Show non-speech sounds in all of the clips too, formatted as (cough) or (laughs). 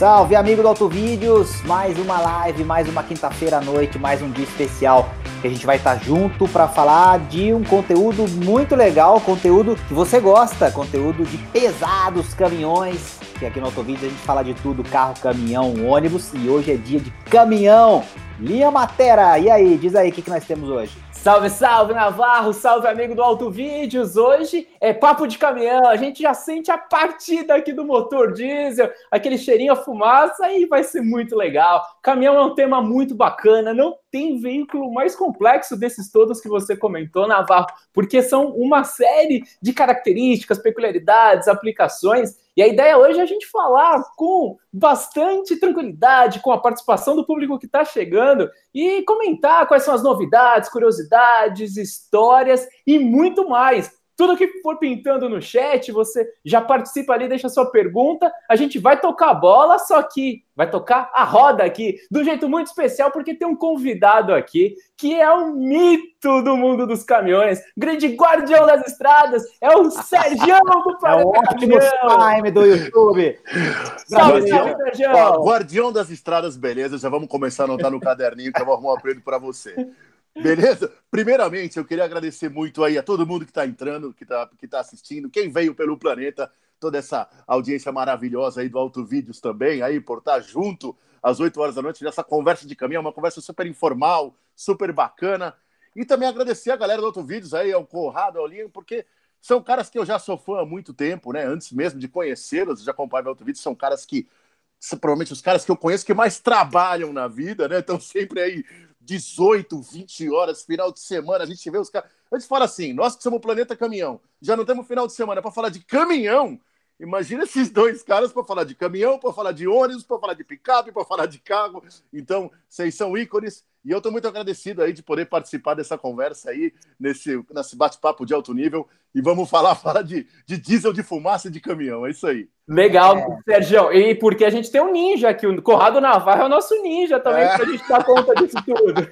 Salve, amigo do Auto Vídeos! Mais uma live, mais uma quinta-feira à noite, mais um dia especial que a gente vai estar junto para falar de um conteúdo muito legal, conteúdo que você gosta, conteúdo de pesados caminhões, que aqui no Auto Vídeos a gente fala de tudo, carro, caminhão, ônibus, e hoje é dia de caminhão. Linha Matera, e aí, diz aí o que, que nós temos hoje. Salve, salve, Navarro! Salve, amigo do Auto Vídeos! Hoje é papo de caminhão, a gente já sente a partida aqui do motor diesel, aquele cheirinho a fumaça e vai ser muito legal. Caminhão é um tema muito bacana, não tem veículo mais complexo desses todos que você comentou, Navarro, porque são uma série de características, peculiaridades, aplicações e a ideia hoje é a gente falar com bastante tranquilidade, com a participação do público que está chegando e comentar quais são as novidades, curiosidades, histórias e muito mais. Tudo que for pintando no chat, você já participa ali, deixa sua pergunta. A gente vai tocar a bola, só que vai tocar a roda aqui, de um jeito muito especial, porque tem um convidado aqui que é um mito do mundo dos caminhões, grande guardião das estradas, é o (laughs) Sérgio do Planeta É o Optimus Prime do YouTube. Salve, Sérgio! Guardião das estradas, beleza, já vamos começar a anotar no caderninho que eu vou arrumar um apelido para você. Beleza? Primeiramente, eu queria agradecer muito aí a todo mundo que está entrando, que está que tá assistindo, quem veio pelo planeta, toda essa audiência maravilhosa aí do Auto Vídeos também, aí por estar tá junto às 8 horas da noite nessa conversa de caminhão, uma conversa super informal, super bacana. E também agradecer a galera do Auto Vídeos aí, ao Conrado, ao Linho, porque são caras que eu já sou fã há muito tempo, né? Antes mesmo de conhecê-los, já acompanho o Auto Vídeos, são caras que provavelmente os caras que eu conheço que mais trabalham na vida, né? Estão sempre aí 18, 20 horas, final de semana, a gente vê os caras. A gente fala assim, nós que somos o Planeta Caminhão, já não temos final de semana para falar de caminhão. Imagina esses dois caras para falar de caminhão, para falar de ônibus, para falar de picape, para falar de carro. Então, vocês são ícones e eu estou muito agradecido aí de poder participar dessa conversa aí, nesse, nesse bate-papo de alto nível. E vamos falar, (laughs) falar de, de diesel de fumaça e de caminhão. É isso aí. Legal, é. Sérgio. E porque a gente tem um ninja aqui, o Corrado Navarro é o nosso ninja também, é. para a gente dar conta disso (laughs) tudo.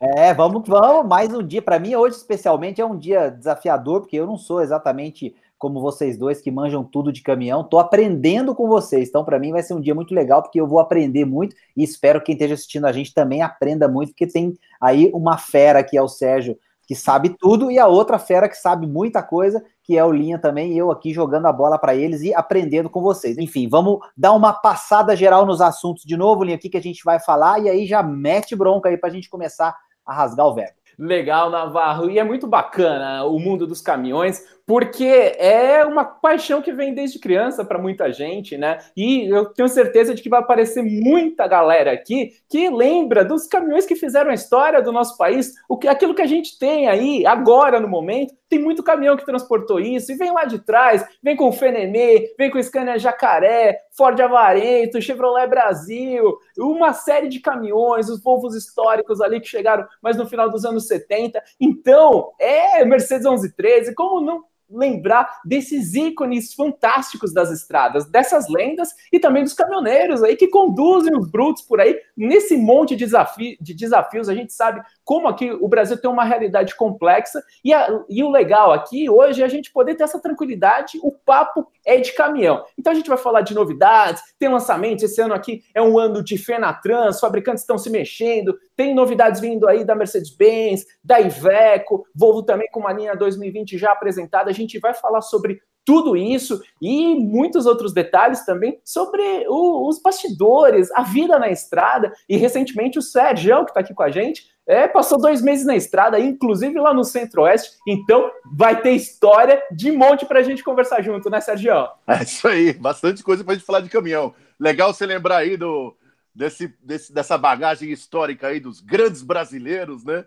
É, vamos, vamos. Mais um dia. Para mim, hoje, especialmente, é um dia desafiador, porque eu não sou exatamente como vocês dois que manjam tudo de caminhão. Tô aprendendo com vocês. Então, para mim, vai ser um dia muito legal, porque eu vou aprender muito e espero que quem esteja assistindo a gente também aprenda muito, porque tem aí uma fera que é o Sérgio, que sabe tudo, e a outra fera que sabe muita coisa, que é o Linha também, eu aqui jogando a bola para eles e aprendendo com vocês. Enfim, vamos dar uma passada geral nos assuntos de novo, Linha, aqui que a gente vai falar, e aí já mete bronca aí para a gente começar a rasgar o verbo. Legal, Navarro. E é muito bacana o mundo dos caminhões, porque é uma paixão que vem desde criança para muita gente, né? E eu tenho certeza de que vai aparecer muita galera aqui que lembra dos caminhões que fizeram a história do nosso país, o que, aquilo que a gente tem aí agora no momento. Tem muito caminhão que transportou isso e vem lá de trás, vem com o Fenemê, vem com o Scania Jacaré, Ford Avarento, Chevrolet Brasil, uma série de caminhões, os Volvos históricos ali que chegaram mais no final dos anos 70. Então, é Mercedes 1113, como não lembrar desses ícones fantásticos das estradas, dessas lendas e também dos caminhoneiros aí que conduzem os brutos por aí nesse monte de, desafio, de desafios. A gente sabe como aqui o Brasil tem uma realidade complexa e, a, e o legal aqui hoje é a gente poder ter essa tranquilidade. O papo é de caminhão. Então a gente vai falar de novidades, tem lançamentos. Esse ano aqui é um ano de Fenatran, os fabricantes estão se mexendo, tem novidades vindo aí da Mercedes-Benz, da Iveco, Volvo também com uma linha 2020 já apresentada. Gente vai falar sobre tudo isso e muitos outros detalhes também sobre o, os bastidores, a vida na estrada. E recentemente o Sérgio, que está aqui com a gente, é, passou dois meses na estrada, inclusive lá no Centro-Oeste. Então vai ter história de monte para a gente conversar junto, né, Sérgio? É isso aí, bastante coisa para a gente falar de caminhão. Legal você lembrar aí do, desse, desse, dessa bagagem histórica aí dos grandes brasileiros, né?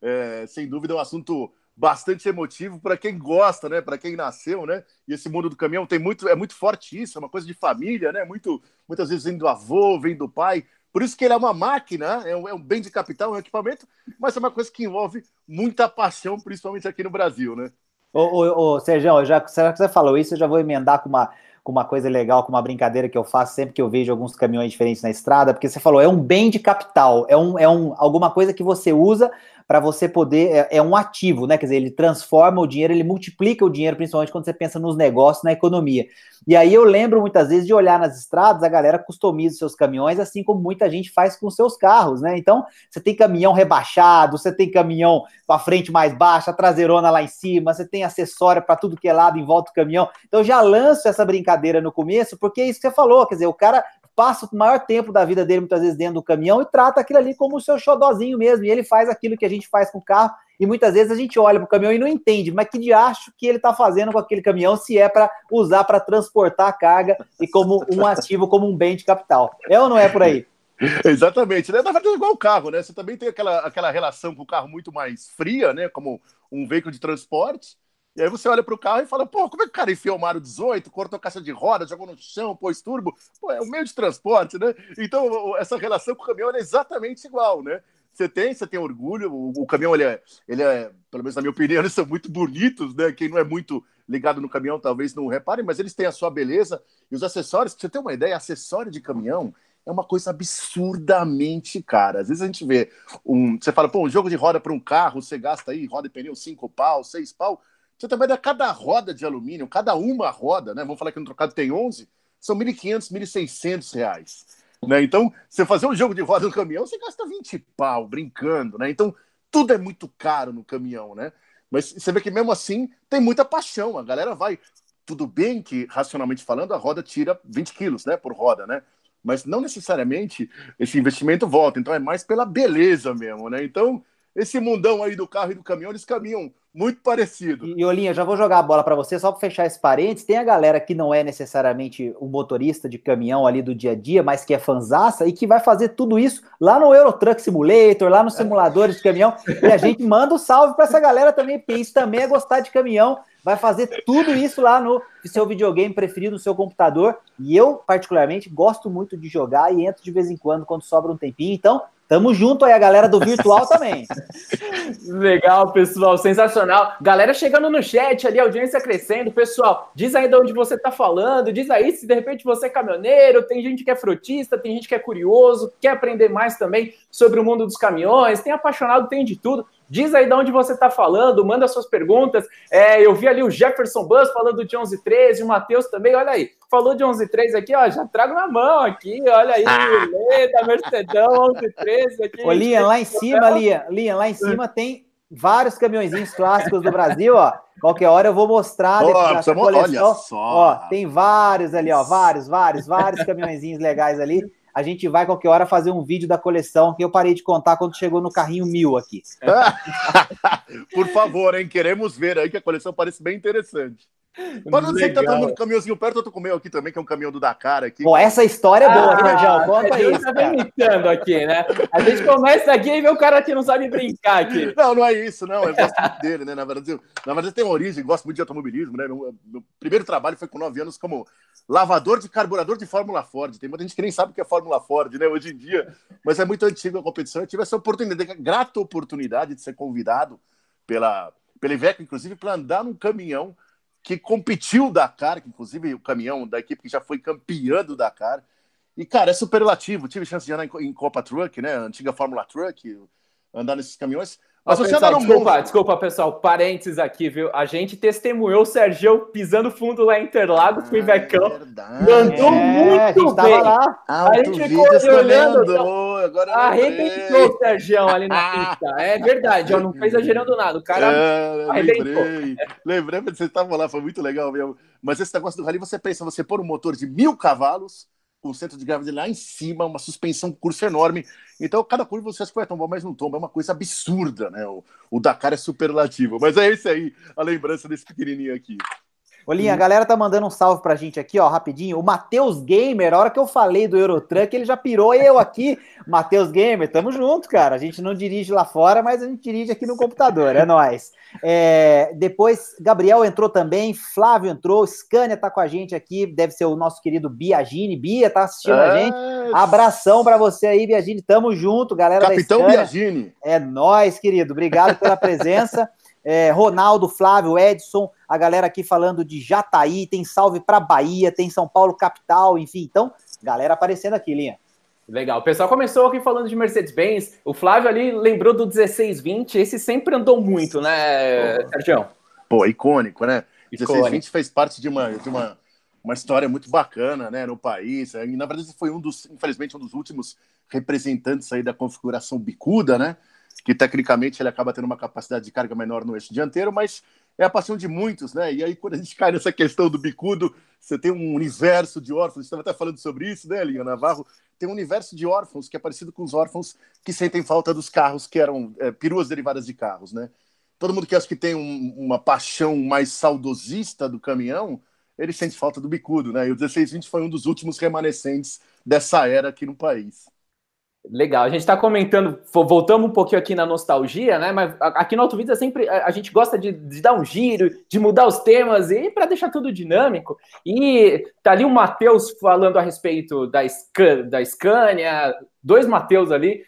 É, sem dúvida é um assunto bastante emotivo para quem gosta, né? Para quem nasceu, né? E esse mundo do caminhão tem muito, é muito forte isso, é uma coisa de família, né? Muito, muitas vezes vem do avô, vem do pai. Por isso que ele é uma máquina, é um, é um bem de capital, é um equipamento, mas é uma coisa que envolve muita paixão, principalmente aqui no Brasil, né? Ô, ô, ô já, já que você falou isso, eu já vou emendar com uma, com uma coisa legal, com uma brincadeira que eu faço sempre que eu vejo alguns caminhões diferentes na estrada, porque você falou, é um bem de capital, é, um, é um, alguma coisa que você usa para você poder. É, é, um ativo, né? Quer dizer, ele transforma o dinheiro, ele multiplica o dinheiro, principalmente quando você pensa nos negócios, na economia. E aí eu lembro muitas vezes de olhar nas estradas, a galera customiza seus caminhões, assim como muita gente faz com seus carros, né? Então, você tem caminhão rebaixado, você tem caminhão com a frente mais baixa, a traseirona lá em cima, você tem acessório para tudo que é lado em volta do caminhão. Então, eu já lanço essa brincadeira no começo, porque é isso que você falou, quer dizer, o cara passa o maior tempo da vida dele, muitas vezes, dentro do caminhão e trata aquilo ali como o seu xodozinho mesmo. E ele faz aquilo que a gente faz com o carro. E muitas vezes a gente olha para o caminhão e não entende, mas que de acho que ele está fazendo com aquele caminhão se é para usar para transportar a carga e como um ativo, como um bem de capital. É ou não é por aí? (laughs) Exatamente, né? Na verdade, é igual o carro, né? Você também tem aquela, aquela relação com o carro muito mais fria, né? Como um veículo de transporte. E aí você olha para o carro e fala, pô, como é que o cara enfiou o Mário 18, cortou caixa de roda, jogou no chão, pôs turbo? Pô, é um meio de transporte, né? Então, essa relação com o caminhão é exatamente igual, né? Você tem, você tem orgulho, o, o, caminhão, ele é, ele é, pelo menos na minha opinião, (laughs) eles são muito bonitos, né? Quem não é muito ligado no caminhão talvez não repare, mas eles têm a sua beleza. E os acessórios, pra você ter uma ideia, acessório de caminhão é uma coisa absurdamente cara. Às vezes a gente vê um. Você fala, pô, um jogo de roda para um carro, você gasta aí roda e pneu cinco pau, seis pau. Você também dá cada roda de alumínio, cada uma roda, né? Vamos falar que no trocado tem 11, são 1.500, 1.600 reais. Né? Então, você fazer um jogo de roda no caminhão, você gasta 20 pau brincando, né? Então, tudo é muito caro no caminhão, né? Mas você vê que mesmo assim tem muita paixão. A galera vai. Tudo bem que, racionalmente falando, a roda tira 20 quilos né, por roda, né? Mas não necessariamente esse investimento volta. Então é mais pela beleza mesmo, né? Então, esse mundão aí do carro e do caminhão, eles caminham muito parecido. E, Olinha, já vou jogar a bola para você, só para fechar esse parênteses. Tem a galera que não é necessariamente o motorista de caminhão ali do dia a dia, mas que é fanzaça e que vai fazer tudo isso lá no Eurotruck Simulator, lá nos simuladores de caminhão. E a gente (laughs) manda um salve para essa galera também, porque isso também é gostar de caminhão. Vai fazer tudo isso lá no seu videogame preferido, no seu computador. E eu, particularmente, gosto muito de jogar e entro de vez em quando, quando sobra um tempinho. Então, Tamo junto aí, a galera do virtual (laughs) também. Legal, pessoal, sensacional. Galera chegando no chat ali, audiência crescendo. Pessoal, diz aí de onde você tá falando, diz aí se de repente você é caminhoneiro, tem gente que é frutista, tem gente que é curioso, quer aprender mais também sobre o mundo dos caminhões, tem apaixonado, tem de tudo. Diz aí de onde você está falando, manda suas perguntas. É, eu vi ali o Jefferson Buzz falando de 1113, o Matheus também, olha aí. Falou de 1113 aqui, ó, já trago na mão aqui, olha aí, ah. da Mercedão 1113 aqui. Ô, Lian, lá em cima, Lian, Lian, lá em cima tem vários caminhõezinhos clássicos do Brasil, ó. Qualquer hora eu vou mostrar. Oh, olha só. Ó, tem vários ali, ó, vários, vários, vários (laughs) caminhõezinhos legais ali a gente vai qualquer hora fazer um vídeo da coleção que eu parei de contar quando chegou no carrinho mil aqui. (laughs) Por favor, hein? Queremos ver aí que a coleção parece bem interessante. Para não dizer que tá dando um caminhãozinho perto, eu tô com o meu aqui também, que é um caminhão do Dakar aqui. Pô, essa história é boa, ah, Conta aí. Tá imitando aqui, né? A gente começa aqui e vê o cara que não sabe brincar aqui. Não, não é isso, não. Eu gosto muito dele, né? Na verdade, na verdade tem uma origem, gosto muito de automobilismo, né? Meu, meu primeiro trabalho foi com nove anos como lavador de carburador de Fórmula Ford. Tem muita gente que nem sabe o que é Fórmula Ford, né? Hoje em dia. Mas é muito antigo a competição. Eu tive essa oportunidade, grata oportunidade de ser convidado pela, pela Iveco, inclusive, para andar num caminhão que competiu o Dakar, que inclusive o caminhão da equipe que já foi campeã do Dakar. E, cara, é superlativo. Tive chance de andar em Copa Truck, né? Antiga Fórmula Truck, andar nesses caminhões. Mas você pessoal, desculpa, desculpa, pessoal, parênteses aqui, viu? A gente testemunhou o Sergio pisando fundo lá em Interlagos ah, com o Ivecão. Mandou é, muito a bem. Lá. Ah, a gente ficou olhando. Então, agora arrebentou o Sergio ali na (laughs) pista. É verdade, ó, não foi exagerando nada. O cara é, arrebentou. Lembrei, lembrei que vocês estavam lá, foi muito legal mesmo. Mas esse negócio do rally, você pensa, você pôr um motor de mil cavalos o centro de gravidade lá em cima, uma suspensão curso enorme. Então, cada curva você acha que vai tombar, mas não tomba. É uma coisa absurda, né? O, o Dakar é superlativo. Mas é esse aí, a lembrança desse pequenininho aqui. Olinha, a galera tá mandando um salve pra gente aqui, ó, rapidinho. O Matheus Gamer, a hora que eu falei do Eurotruck, ele já pirou eu aqui. (laughs) Matheus Gamer, tamo junto, cara. A gente não dirige lá fora, mas a gente dirige aqui no computador, é nóis. É, depois, Gabriel entrou também, Flávio entrou, Scania tá com a gente aqui, deve ser o nosso querido Biagini. Bia tá assistindo é... a gente. Abração para você aí, Biagini. Tamo junto, galera Capitão da Scania. Biagini. É nóis, querido. Obrigado pela presença. (laughs) É, Ronaldo, Flávio, Edson, a galera aqui falando de Jataí, tem salve para Bahia, tem São Paulo capital, enfim. Então, galera aparecendo aqui, Linha. Legal. O pessoal começou aqui falando de Mercedes-Benz. O Flávio ali lembrou do 1620. Esse sempre andou muito, né, Sérgio? Pô, icônico, né? Icônico. 1620 fez parte de uma, de uma, uma história muito bacana, né, no país. E, na verdade, foi um dos, infelizmente, um dos últimos representantes aí da configuração bicuda, né? Que tecnicamente ele acaba tendo uma capacidade de carga menor no eixo dianteiro, mas é a paixão de muitos, né? E aí, quando a gente cai nessa questão do bicudo, você tem um universo de órfãos, estava até falando sobre isso, né, Linha Navarro? Tem um universo de órfãos que é parecido com os órfãos que sentem falta dos carros que eram é, peruas derivadas de carros, né? Todo mundo que acha que tem um, uma paixão mais saudosista do caminhão, ele sente falta do bicudo, né? E o 1620 foi um dos últimos remanescentes dessa era aqui no país. Legal, a gente está comentando, voltamos um pouquinho aqui na nostalgia, né? Mas aqui no Auto Vida sempre a, gente gosta de, de, dar um giro, de mudar os temas e para deixar tudo dinâmico. E tá ali o Matheus falando a respeito da, da Scania, dois Mateus ali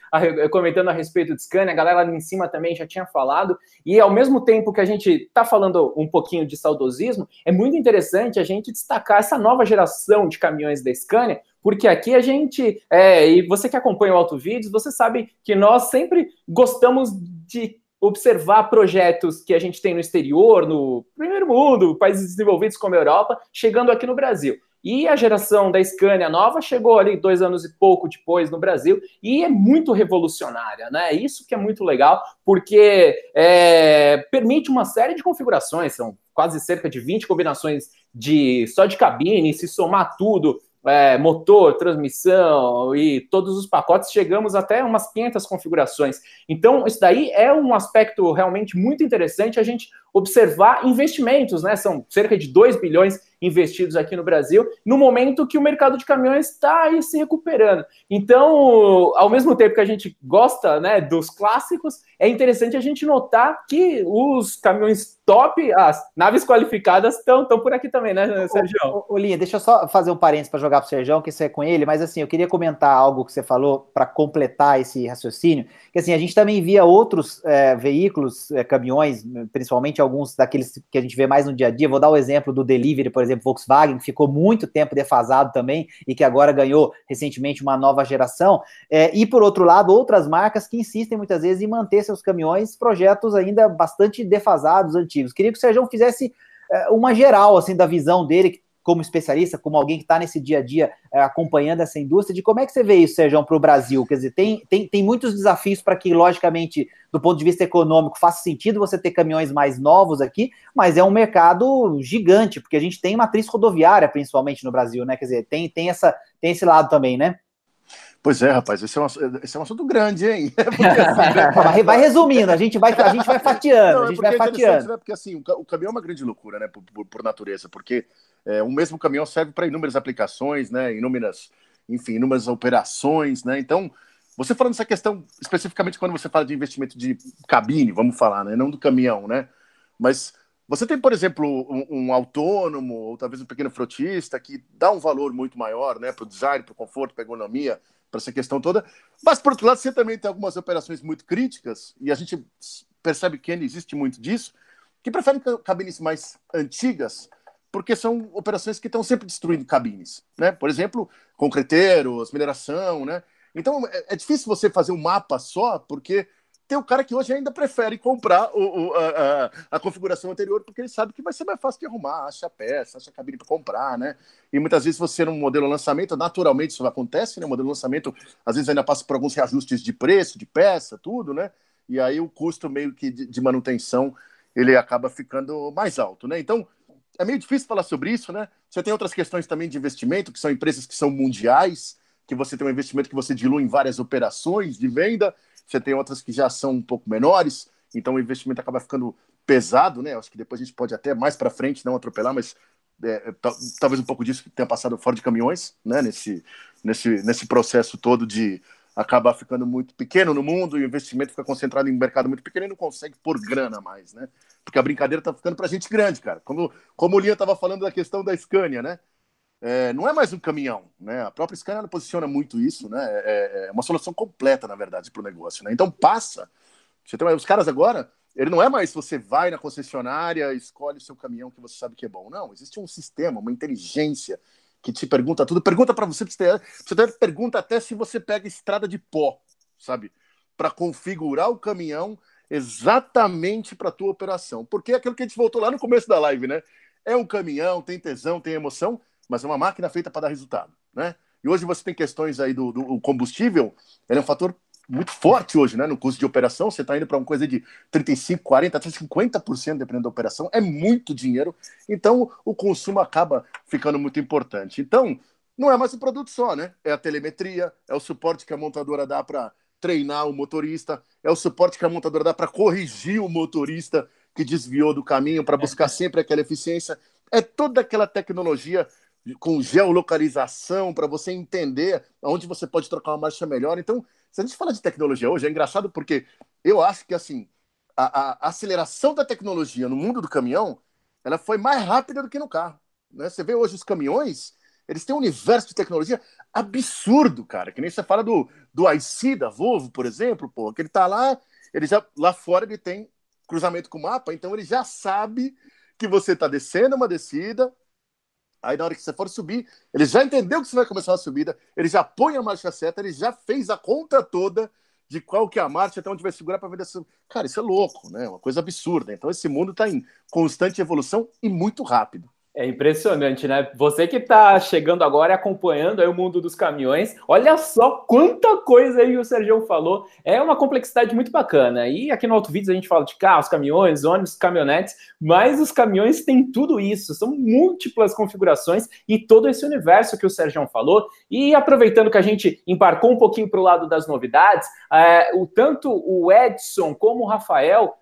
comentando a respeito de Scania, a galera ali em cima também já tinha falado, e ao mesmo tempo que a gente está falando um pouquinho de saudosismo, é muito interessante a gente destacar essa nova geração de caminhões da Scania, porque aqui a gente, é, e você que acompanha o Auto Vídeos, você sabe que nós sempre gostamos de observar projetos que a gente tem no exterior, no primeiro mundo, países desenvolvidos como a Europa, chegando aqui no Brasil. E a geração da Scania nova chegou ali dois anos e pouco depois no Brasil e é muito revolucionária, né? Isso que é muito legal, porque é, permite uma série de configurações, são quase cerca de 20 combinações de só de cabine, se somar tudo, é, motor, transmissão e todos os pacotes, chegamos até umas 500 configurações. Então, isso daí é um aspecto realmente muito interessante a gente observar investimentos, né? São cerca de 2 bilhões investidos aqui no Brasil, no momento que o mercado de caminhões está aí se recuperando. Então, ao mesmo tempo que a gente gosta né, dos clássicos, é interessante a gente notar que os caminhões top, as naves qualificadas estão por aqui também, né, Sérgio? Ô, ô, Linha, deixa eu só fazer um parênteses para jogar para o Sérgio, que isso é com ele, mas assim, eu queria comentar algo que você falou para completar esse raciocínio, que assim, a gente também via outros é, veículos, é, caminhões, principalmente alguns daqueles que a gente vê mais no dia a dia, vou dar o exemplo do delivery, por exemplo, Volkswagen, que ficou muito tempo defasado também e que agora ganhou recentemente uma nova geração. É, e, por outro lado, outras marcas que insistem muitas vezes em manter seus caminhões, projetos ainda bastante defasados, antigos. Queria que o Sérgio fizesse é, uma geral assim da visão dele, como especialista, como alguém que está nesse dia a dia é, acompanhando essa indústria, de como é que você vê isso, Sérgio, para o Brasil? Quer dizer, tem, tem, tem muitos desafios para que, logicamente, do ponto de vista econômico, faça sentido você ter caminhões mais novos aqui, mas é um mercado gigante, porque a gente tem matriz rodoviária, principalmente no Brasil, né? Quer dizer, tem, tem, essa, tem esse lado também, né? Pois é, rapaz, esse é um, esse é um assunto grande, hein? (laughs) Porque, assim, (laughs) vai (laughs) resumindo, a gente vai, a gente vai fatiando, Não, a gente vai é fatiando. Né? Porque assim, o, caminhão é uma grande loucura, né, por, por, por natureza, porque é, o mesmo caminhão serve para inúmeras aplicações, né? Inúmeras, enfim, inúmeras operações, né? Então, você falando dessa questão, especificamente quando você fala de investimento de cabine, vamos falar, né? Não do caminhão, né? Mas você tem, por exemplo, um, um autônomo, ou talvez um pequeno frotista, que dá um valor muito maior, né? Para o design, para o conforto, para a ergonomia, para essa questão toda. Mas, por outro lado, você também tem algumas operações muito críticas, e a gente percebe que ainda existe muito disso, que preferem cabines mais antigas, porque são operações que estão sempre destruindo cabines, né? Por exemplo, concreteiros, mineração, né? Então é, é, difícil você fazer um mapa só, porque tem o cara que hoje ainda prefere comprar o, o, a, a, configuração anterior, porque ele sabe que vai ser mais fácil de arrumar, acha a peça, acha a cabine para comprar, né? E muitas vezes você no modelo lançamento, naturalmente isso acontece, né? O modelo lançamento às vezes ainda passa por alguns reajustes de preço, de peça, tudo, né? E aí o custo meio que de, de manutenção ele acaba ficando mais alto, né? Então é meio difícil falar sobre isso, né? Você tem outras questões também de investimento, que são empresas que são mundiais, que você tem um investimento que você dilui em várias operações de venda, você tem outras que já são um pouco menores, então o investimento acaba ficando pesado, né? Acho que depois a gente pode até mais para frente não atropelar, mas é, talvez um pouco disso que tenha passado fora de caminhões, né? Nesse, nesse, nesse processo todo de acabar ficando muito pequeno no mundo e o investimento fica concentrado em um mercado muito pequeno e não consegue pôr grana mais, né? Porque a brincadeira tá ficando para gente grande, cara. Como, como o Linha estava falando da questão da Scania, né? É, não é mais um caminhão, né? A própria Scania posiciona muito isso, né? É, é uma solução completa, na verdade, para o negócio, né? Então passa. Você tem, os caras agora, ele não é mais você vai na concessionária, escolhe o seu caminhão que você sabe que é bom. Não, existe um sistema, uma inteligência que te pergunta tudo. Pergunta para você, você deve pergunta até se você pega estrada de pó, sabe? Para configurar o caminhão exatamente para a tua operação. Porque é aquilo que a gente voltou lá no começo da live, né? É um caminhão, tem tesão, tem emoção, mas é uma máquina feita para dar resultado, né? E hoje você tem questões aí do, do combustível, ele é um fator muito forte hoje, né? No custo de operação, você está indo para uma coisa de 35, 40, até 50% dependendo da operação, é muito dinheiro. Então, o consumo acaba ficando muito importante. Então, não é mais um produto só, né? É a telemetria, é o suporte que a montadora dá para treinar o motorista, é o suporte que a montadora dá para corrigir o motorista que desviou do caminho, para buscar sempre aquela eficiência. É toda aquela tecnologia com geolocalização para você entender onde você pode trocar uma marcha melhor. Então, se a gente fala de tecnologia hoje, é engraçado porque eu acho que assim a, a aceleração da tecnologia no mundo do caminhão ela foi mais rápida do que no carro. Né? Você vê hoje os caminhões, eles têm um universo de tecnologia absurdo, cara. Que nem você fala do, do IC da Volvo, por exemplo, pô, que ele tá lá, ele já lá fora ele tem cruzamento com o mapa, então ele já sabe que você está descendo uma descida, Aí na hora que você for subir, ele já entendeu que você vai começar a subida, ele já põe a marcha certa, ele já fez a conta toda de qual que é a marcha, até onde vai segurar para ver essa. Cara, isso é louco, né? Uma coisa absurda. Então esse mundo está em constante evolução e muito rápido. É impressionante, né? Você que está chegando agora e acompanhando o mundo dos caminhões, olha só quanta coisa aí o Sérgio falou. É uma complexidade muito bacana. E aqui no Auto Vídeos a gente fala de carros, caminhões, ônibus, caminhonetes, mas os caminhões têm tudo isso. São múltiplas configurações e todo esse universo que o Sérgio falou. E aproveitando que a gente embarcou um pouquinho para o lado das novidades, é, o tanto o Edson como o Rafael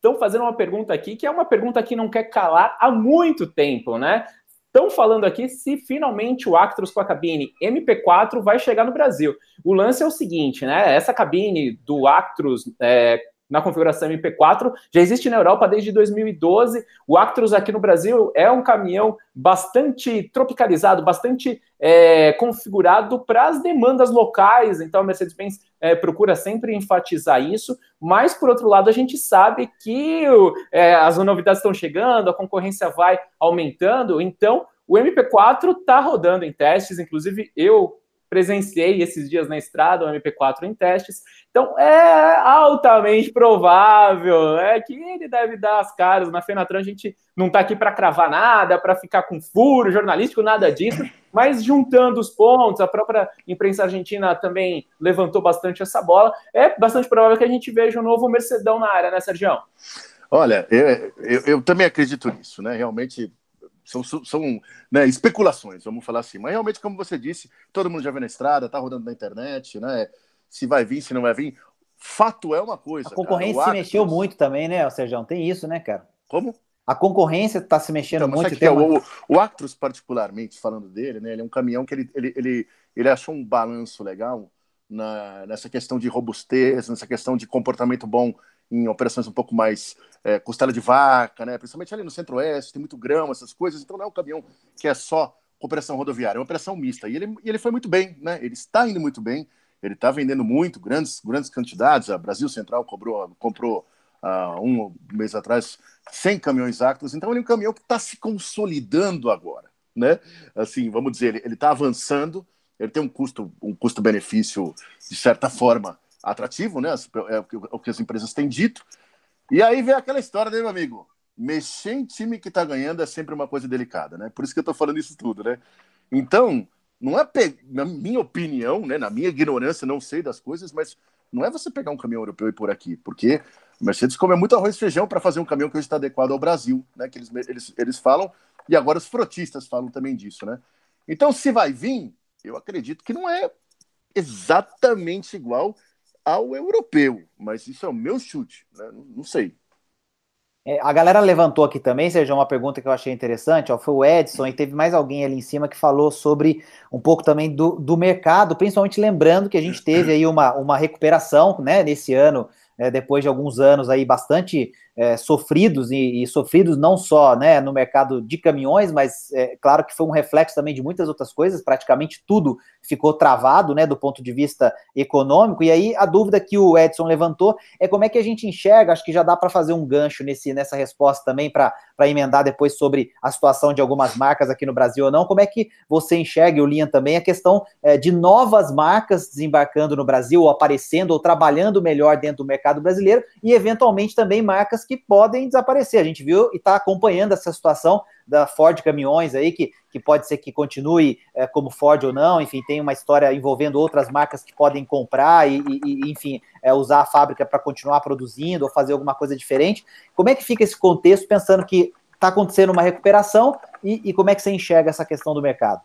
estão fazendo uma pergunta aqui que é uma pergunta que não quer calar há muito tempo, né? Estão falando aqui se finalmente o Actros com a cabine MP4 vai chegar no Brasil. O lance é o seguinte, né? Essa cabine do Actros é, na configuração MP4, já existe na Europa desde 2012. O Actros aqui no Brasil é um caminhão bastante tropicalizado, bastante é, configurado para as demandas locais. Então a Mercedes-Benz é, procura sempre enfatizar isso. Mas por outro lado, a gente sabe que é, as novidades estão chegando, a concorrência vai aumentando. Então o MP4 está rodando em testes, inclusive eu presenciei esses dias na estrada o MP4 em testes. Então é altamente provável é que ele deve dar as caras. Na Fenatran a gente não está aqui para cravar nada, para ficar com furo jornalístico, nada disso. Mas juntando os pontos, a própria imprensa argentina também levantou bastante essa bola. É bastante provável que a gente veja um novo Mercedão na área, né, Sérgio? Olha, eu, eu, eu também acredito nisso, né? Realmente são, são né, especulações, vamos falar assim. Mas realmente, como você disse, todo mundo já vê na estrada, tá rodando na internet, né? Se vai vir, se não vai vir. Fato é uma coisa. A concorrência cara, se mexeu muito também, né, Sérgio? Tem isso, né, cara? Como? A concorrência está se mexendo então, muito. Que é, o, o Actros, particularmente, falando dele, né? Ele é um caminhão que ele, ele, ele, ele achou um balanço legal na, nessa questão de robustez, nessa questão de comportamento bom em operações um pouco mais é, costela de vaca, né? principalmente ali no centro-oeste, tem muito grão, essas coisas, então não é um caminhão que é só operação rodoviária, é uma operação mista. E ele, e ele foi muito bem, né? ele está indo muito bem, ele está vendendo muito, grandes, grandes quantidades. A Brasil Central cobrou, comprou uh, um mês atrás 100 caminhões Actros, então ele é um caminhão que está se consolidando agora. Né? Assim, vamos dizer, ele está avançando, ele tem um custo, um custo-benefício de certa forma atrativo, né? É o que as empresas têm dito. E aí vem aquela história, né, meu amigo? Mexer em time que está ganhando é sempre uma coisa delicada, né? Por isso que eu estou falando isso tudo, né? Então, não é pe... na minha opinião, né? Na minha ignorância, não sei das coisas, mas não é você pegar um caminhão europeu e por aqui, porque o Mercedes come muito arroz e feijão para fazer um caminhão que hoje está adequado ao Brasil, né? Que eles, eles, eles falam, e agora os frotistas falam também disso, né? Então, se vai vir, eu acredito que não é exatamente igual ao europeu, mas isso é o meu chute, né? não, sei. É, a galera levantou aqui também, seja uma pergunta que eu achei interessante, ó, foi o Edson e teve mais alguém ali em cima que falou sobre um pouco também do, do mercado, principalmente lembrando que a gente teve aí uma, uma recuperação, né, nesse ano, é, depois de alguns anos aí bastante é, sofridos e, e, sofridos não só né, no mercado de caminhões, mas é, claro que foi um reflexo também de muitas outras coisas, praticamente tudo ficou travado né, do ponto de vista econômico. E aí a dúvida que o Edson levantou é como é que a gente enxerga, acho que já dá para fazer um gancho nesse, nessa resposta também para emendar depois sobre a situação de algumas marcas aqui no Brasil ou não, como é que você enxerga, o Lian também, a questão é, de novas marcas desembarcando no Brasil, ou aparecendo, ou trabalhando melhor dentro do mercado brasileiro, e eventualmente também marcas que podem desaparecer. A gente viu e está acompanhando essa situação da Ford Caminhões aí, que, que pode ser que continue é, como Ford ou não, enfim, tem uma história envolvendo outras marcas que podem comprar e, e enfim, é, usar a fábrica para continuar produzindo ou fazer alguma coisa diferente. Como é que fica esse contexto, pensando que está acontecendo uma recuperação e, e como é que você enxerga essa questão do mercado?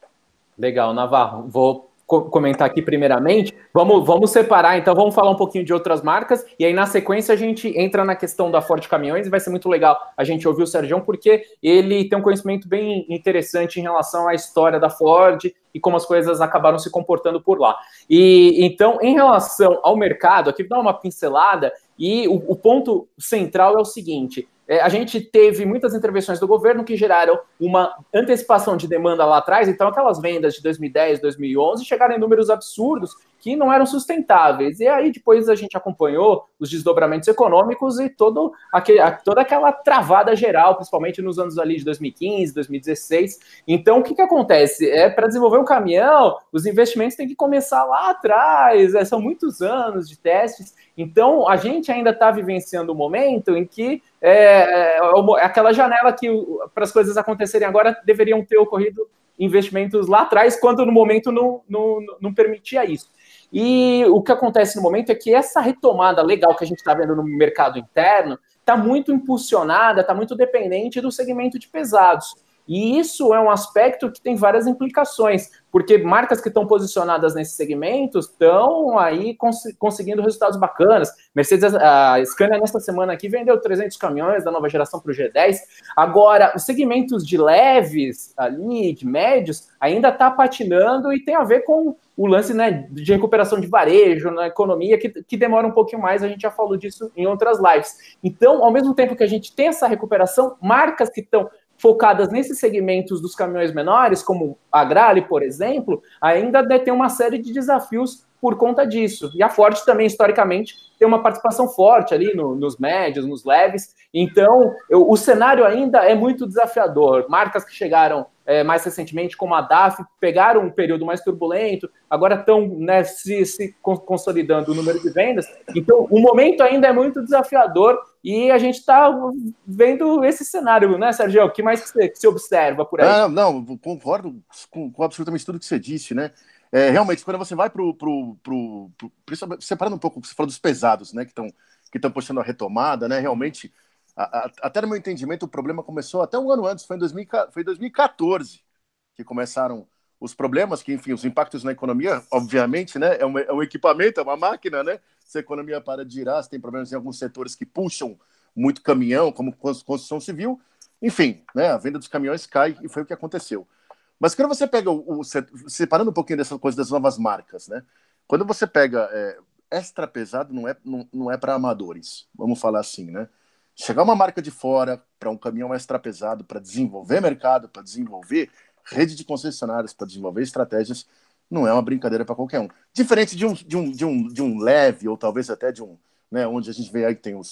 Legal, Navarro. Vou comentar aqui primeiramente. Vamos, vamos separar, então vamos falar um pouquinho de outras marcas e aí na sequência a gente entra na questão da Ford Caminhões e vai ser muito legal a gente ouvir o Sérgio porque ele tem um conhecimento bem interessante em relação à história da Ford e como as coisas acabaram se comportando por lá. E então, em relação ao mercado, aqui dar uma pincelada e o, o ponto central é o seguinte: a gente teve muitas intervenções do governo que geraram uma antecipação de demanda lá atrás, então aquelas vendas de 2010, 2011 chegaram em números absurdos que não eram sustentáveis. E aí depois a gente acompanhou os desdobramentos econômicos e todo aquele, toda aquela travada geral, principalmente nos anos ali de 2015, 2016. Então o que, que acontece? É para desenvolver um caminhão, os investimentos têm que começar lá atrás, é, são muitos anos de testes. Então a gente ainda está vivenciando um momento em que é, é, é aquela janela que para as coisas acontecerem agora deveriam ter ocorrido investimentos lá atrás, quando no momento não, não, não permitia isso. E o que acontece no momento é que essa retomada legal que a gente está vendo no mercado interno está muito impulsionada, está muito dependente do segmento de pesados. E isso é um aspecto que tem várias implicações, porque marcas que estão posicionadas nesses segmentos estão aí cons conseguindo resultados bacanas. Mercedes, a Scania nesta semana aqui vendeu 300 caminhões da nova geração para o G10. Agora, os segmentos de leves ali, de médios, ainda está patinando e tem a ver com o lance né, de recuperação de varejo na economia, que, que demora um pouquinho mais, a gente já falou disso em outras lives. Então, ao mesmo tempo que a gente tem essa recuperação, marcas que estão focadas nesses segmentos dos caminhões menores, como a Grale, por exemplo, ainda tem uma série de desafios por conta disso. E a Ford também, historicamente, tem uma participação forte ali no, nos médios, nos leves. Então, eu, o cenário ainda é muito desafiador. Marcas que chegaram é, mais recentemente, como a DAF, pegaram um período mais turbulento, agora estão né, se, se consolidando o número de vendas. Então, o momento ainda é muito desafiador e a gente está vendo esse cenário, né, Sérgio? O que mais que você, que você observa por aí? Ah, não, concordo com, com, absolutamente tudo que você disse, né? É, realmente, quando você vai para o. Separando um pouco, você falou dos pesados, né, que estão que estão puxando a retomada, né? Realmente a, a, até no meu entendimento, o problema começou até um ano antes, foi em 2000, foi 2014 que começaram os problemas, que, enfim, os impactos na economia, obviamente, né? É um, é um equipamento, é uma máquina, né? Se a economia para de girar, se tem problemas em alguns setores que puxam muito caminhão, como construção civil, enfim, né? A venda dos caminhões cai e foi o que aconteceu. Mas quando você pega o, o separando um pouquinho dessa coisa das novas marcas, né? Quando você pega é, extra pesado, não é, não, não é para amadores, vamos falar assim, né? chegar uma marca de fora para um caminhão extra pesado para desenvolver mercado, para desenvolver rede de concessionárias, para desenvolver estratégias, não é uma brincadeira para qualquer um. Diferente de um, de, um, de, um, de um leve, ou talvez até de um, né, onde a gente vê aí que tem o,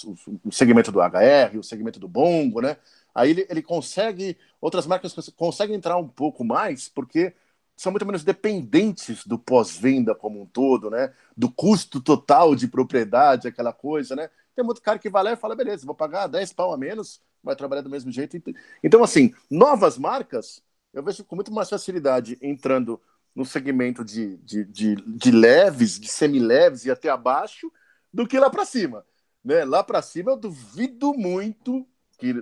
segmento do HR, o segmento do bongo, né? Aí ele, ele consegue, outras marcas conseguem entrar um pouco mais, porque são muito menos dependentes do pós-venda como um todo, né? Do custo total de propriedade, aquela coisa, né? Tem muito cara que vai lá e fala, beleza, vou pagar 10 pau a menos, vai trabalhar do mesmo jeito. Então, assim, novas marcas, eu vejo com muito mais facilidade entrando no segmento de, de, de, de leves, de semileves e até abaixo, do que lá para cima. Né? Lá para cima eu duvido muito que,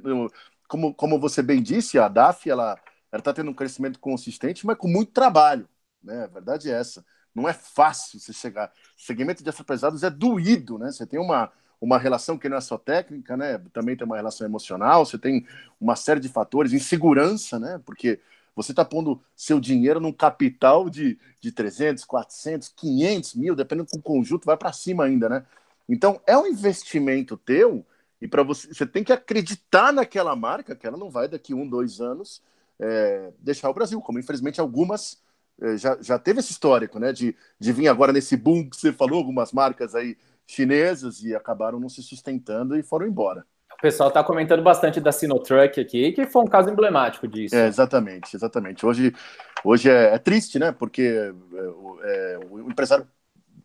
como, como você bem disse, a DAF ela está tendo um crescimento consistente, mas com muito trabalho. Né? A verdade é essa. Não é fácil você chegar. O segmento de pesados é doído, né? Você tem uma, uma relação que não é só técnica, né? Também tem uma relação emocional, você tem uma série de fatores, insegurança, né? Porque você está pondo seu dinheiro num capital de, de 300, 400, 500 mil, dependendo do conjunto, vai para cima ainda, né? Então, é um investimento teu E para você, você tem que acreditar naquela marca, que ela não vai daqui um, dois anos é, deixar o Brasil, como infelizmente algumas é, já, já teve esse histórico, né? De, de vir agora nesse boom que você falou, algumas marcas aí chinesas e acabaram não se sustentando e foram embora. O pessoal está comentando bastante da Sinotruck aqui, que foi um caso emblemático disso. É, exatamente, exatamente. Hoje, hoje é, é triste, né? Porque é, é, o empresário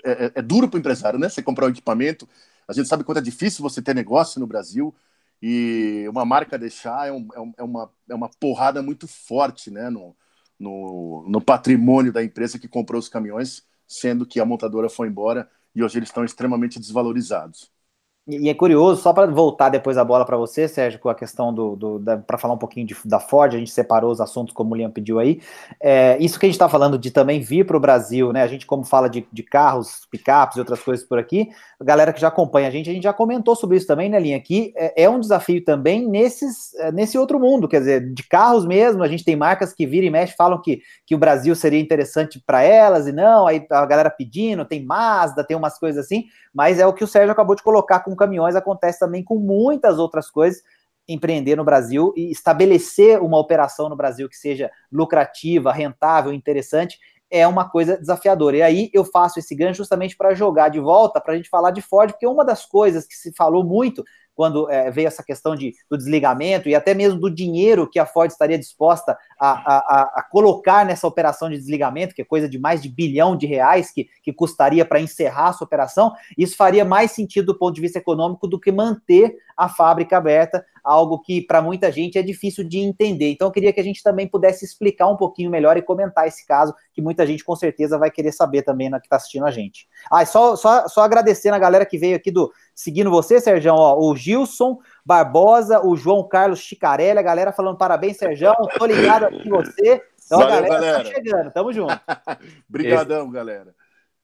é, é, é duro para o empresário, né? Você comprar um equipamento, a gente sabe quanto é difícil você ter negócio no Brasil e uma marca deixar é, um, é, uma, é uma porrada muito forte, né? No, no, no patrimônio da empresa que comprou os caminhões, sendo que a montadora foi embora e hoje eles estão extremamente desvalorizados. E é curioso, só para voltar depois a bola para você, Sérgio, com a questão do. do para falar um pouquinho de, da Ford, a gente separou os assuntos como o Liam pediu aí. É, isso que a gente está falando de também vir para o Brasil, né? A gente, como fala de, de carros, picapes e outras coisas por aqui, a galera que já acompanha a gente, a gente já comentou sobre isso também, né, Linha? Que é, é um desafio também nesses, é, nesse outro mundo, quer dizer, de carros mesmo, a gente tem marcas que viram e mexe, falam que, que o Brasil seria interessante para elas, e não, aí a galera pedindo, tem Mazda, tem umas coisas assim, mas é o que o Sérgio acabou de colocar com caminhões, acontece também com muitas outras coisas. Empreender no Brasil e estabelecer uma operação no Brasil que seja lucrativa, rentável, interessante, é uma coisa desafiadora. E aí eu faço esse gancho justamente para jogar de volta, para a gente falar de Ford, porque uma das coisas que se falou muito quando é, veio essa questão de, do desligamento e até mesmo do dinheiro que a Ford estaria disposta a, a, a colocar nessa operação de desligamento, que é coisa de mais de bilhão de reais que, que custaria para encerrar essa operação, isso faria mais sentido do ponto de vista econômico do que manter a fábrica aberta, algo que para muita gente é difícil de entender. Então eu queria que a gente também pudesse explicar um pouquinho melhor e comentar esse caso, que muita gente com certeza vai querer saber também na que está assistindo a gente. Ah, só, só, só agradecendo a galera que veio aqui do seguindo você, Sérgio, ó, o Gilson Barbosa, o João Carlos Chicarelli, a galera falando parabéns, Sérgio, tô ligado aqui em você. Então, Valeu, a galera, galera. Tá chegando, tamo junto. (laughs) Obrigadão, galera.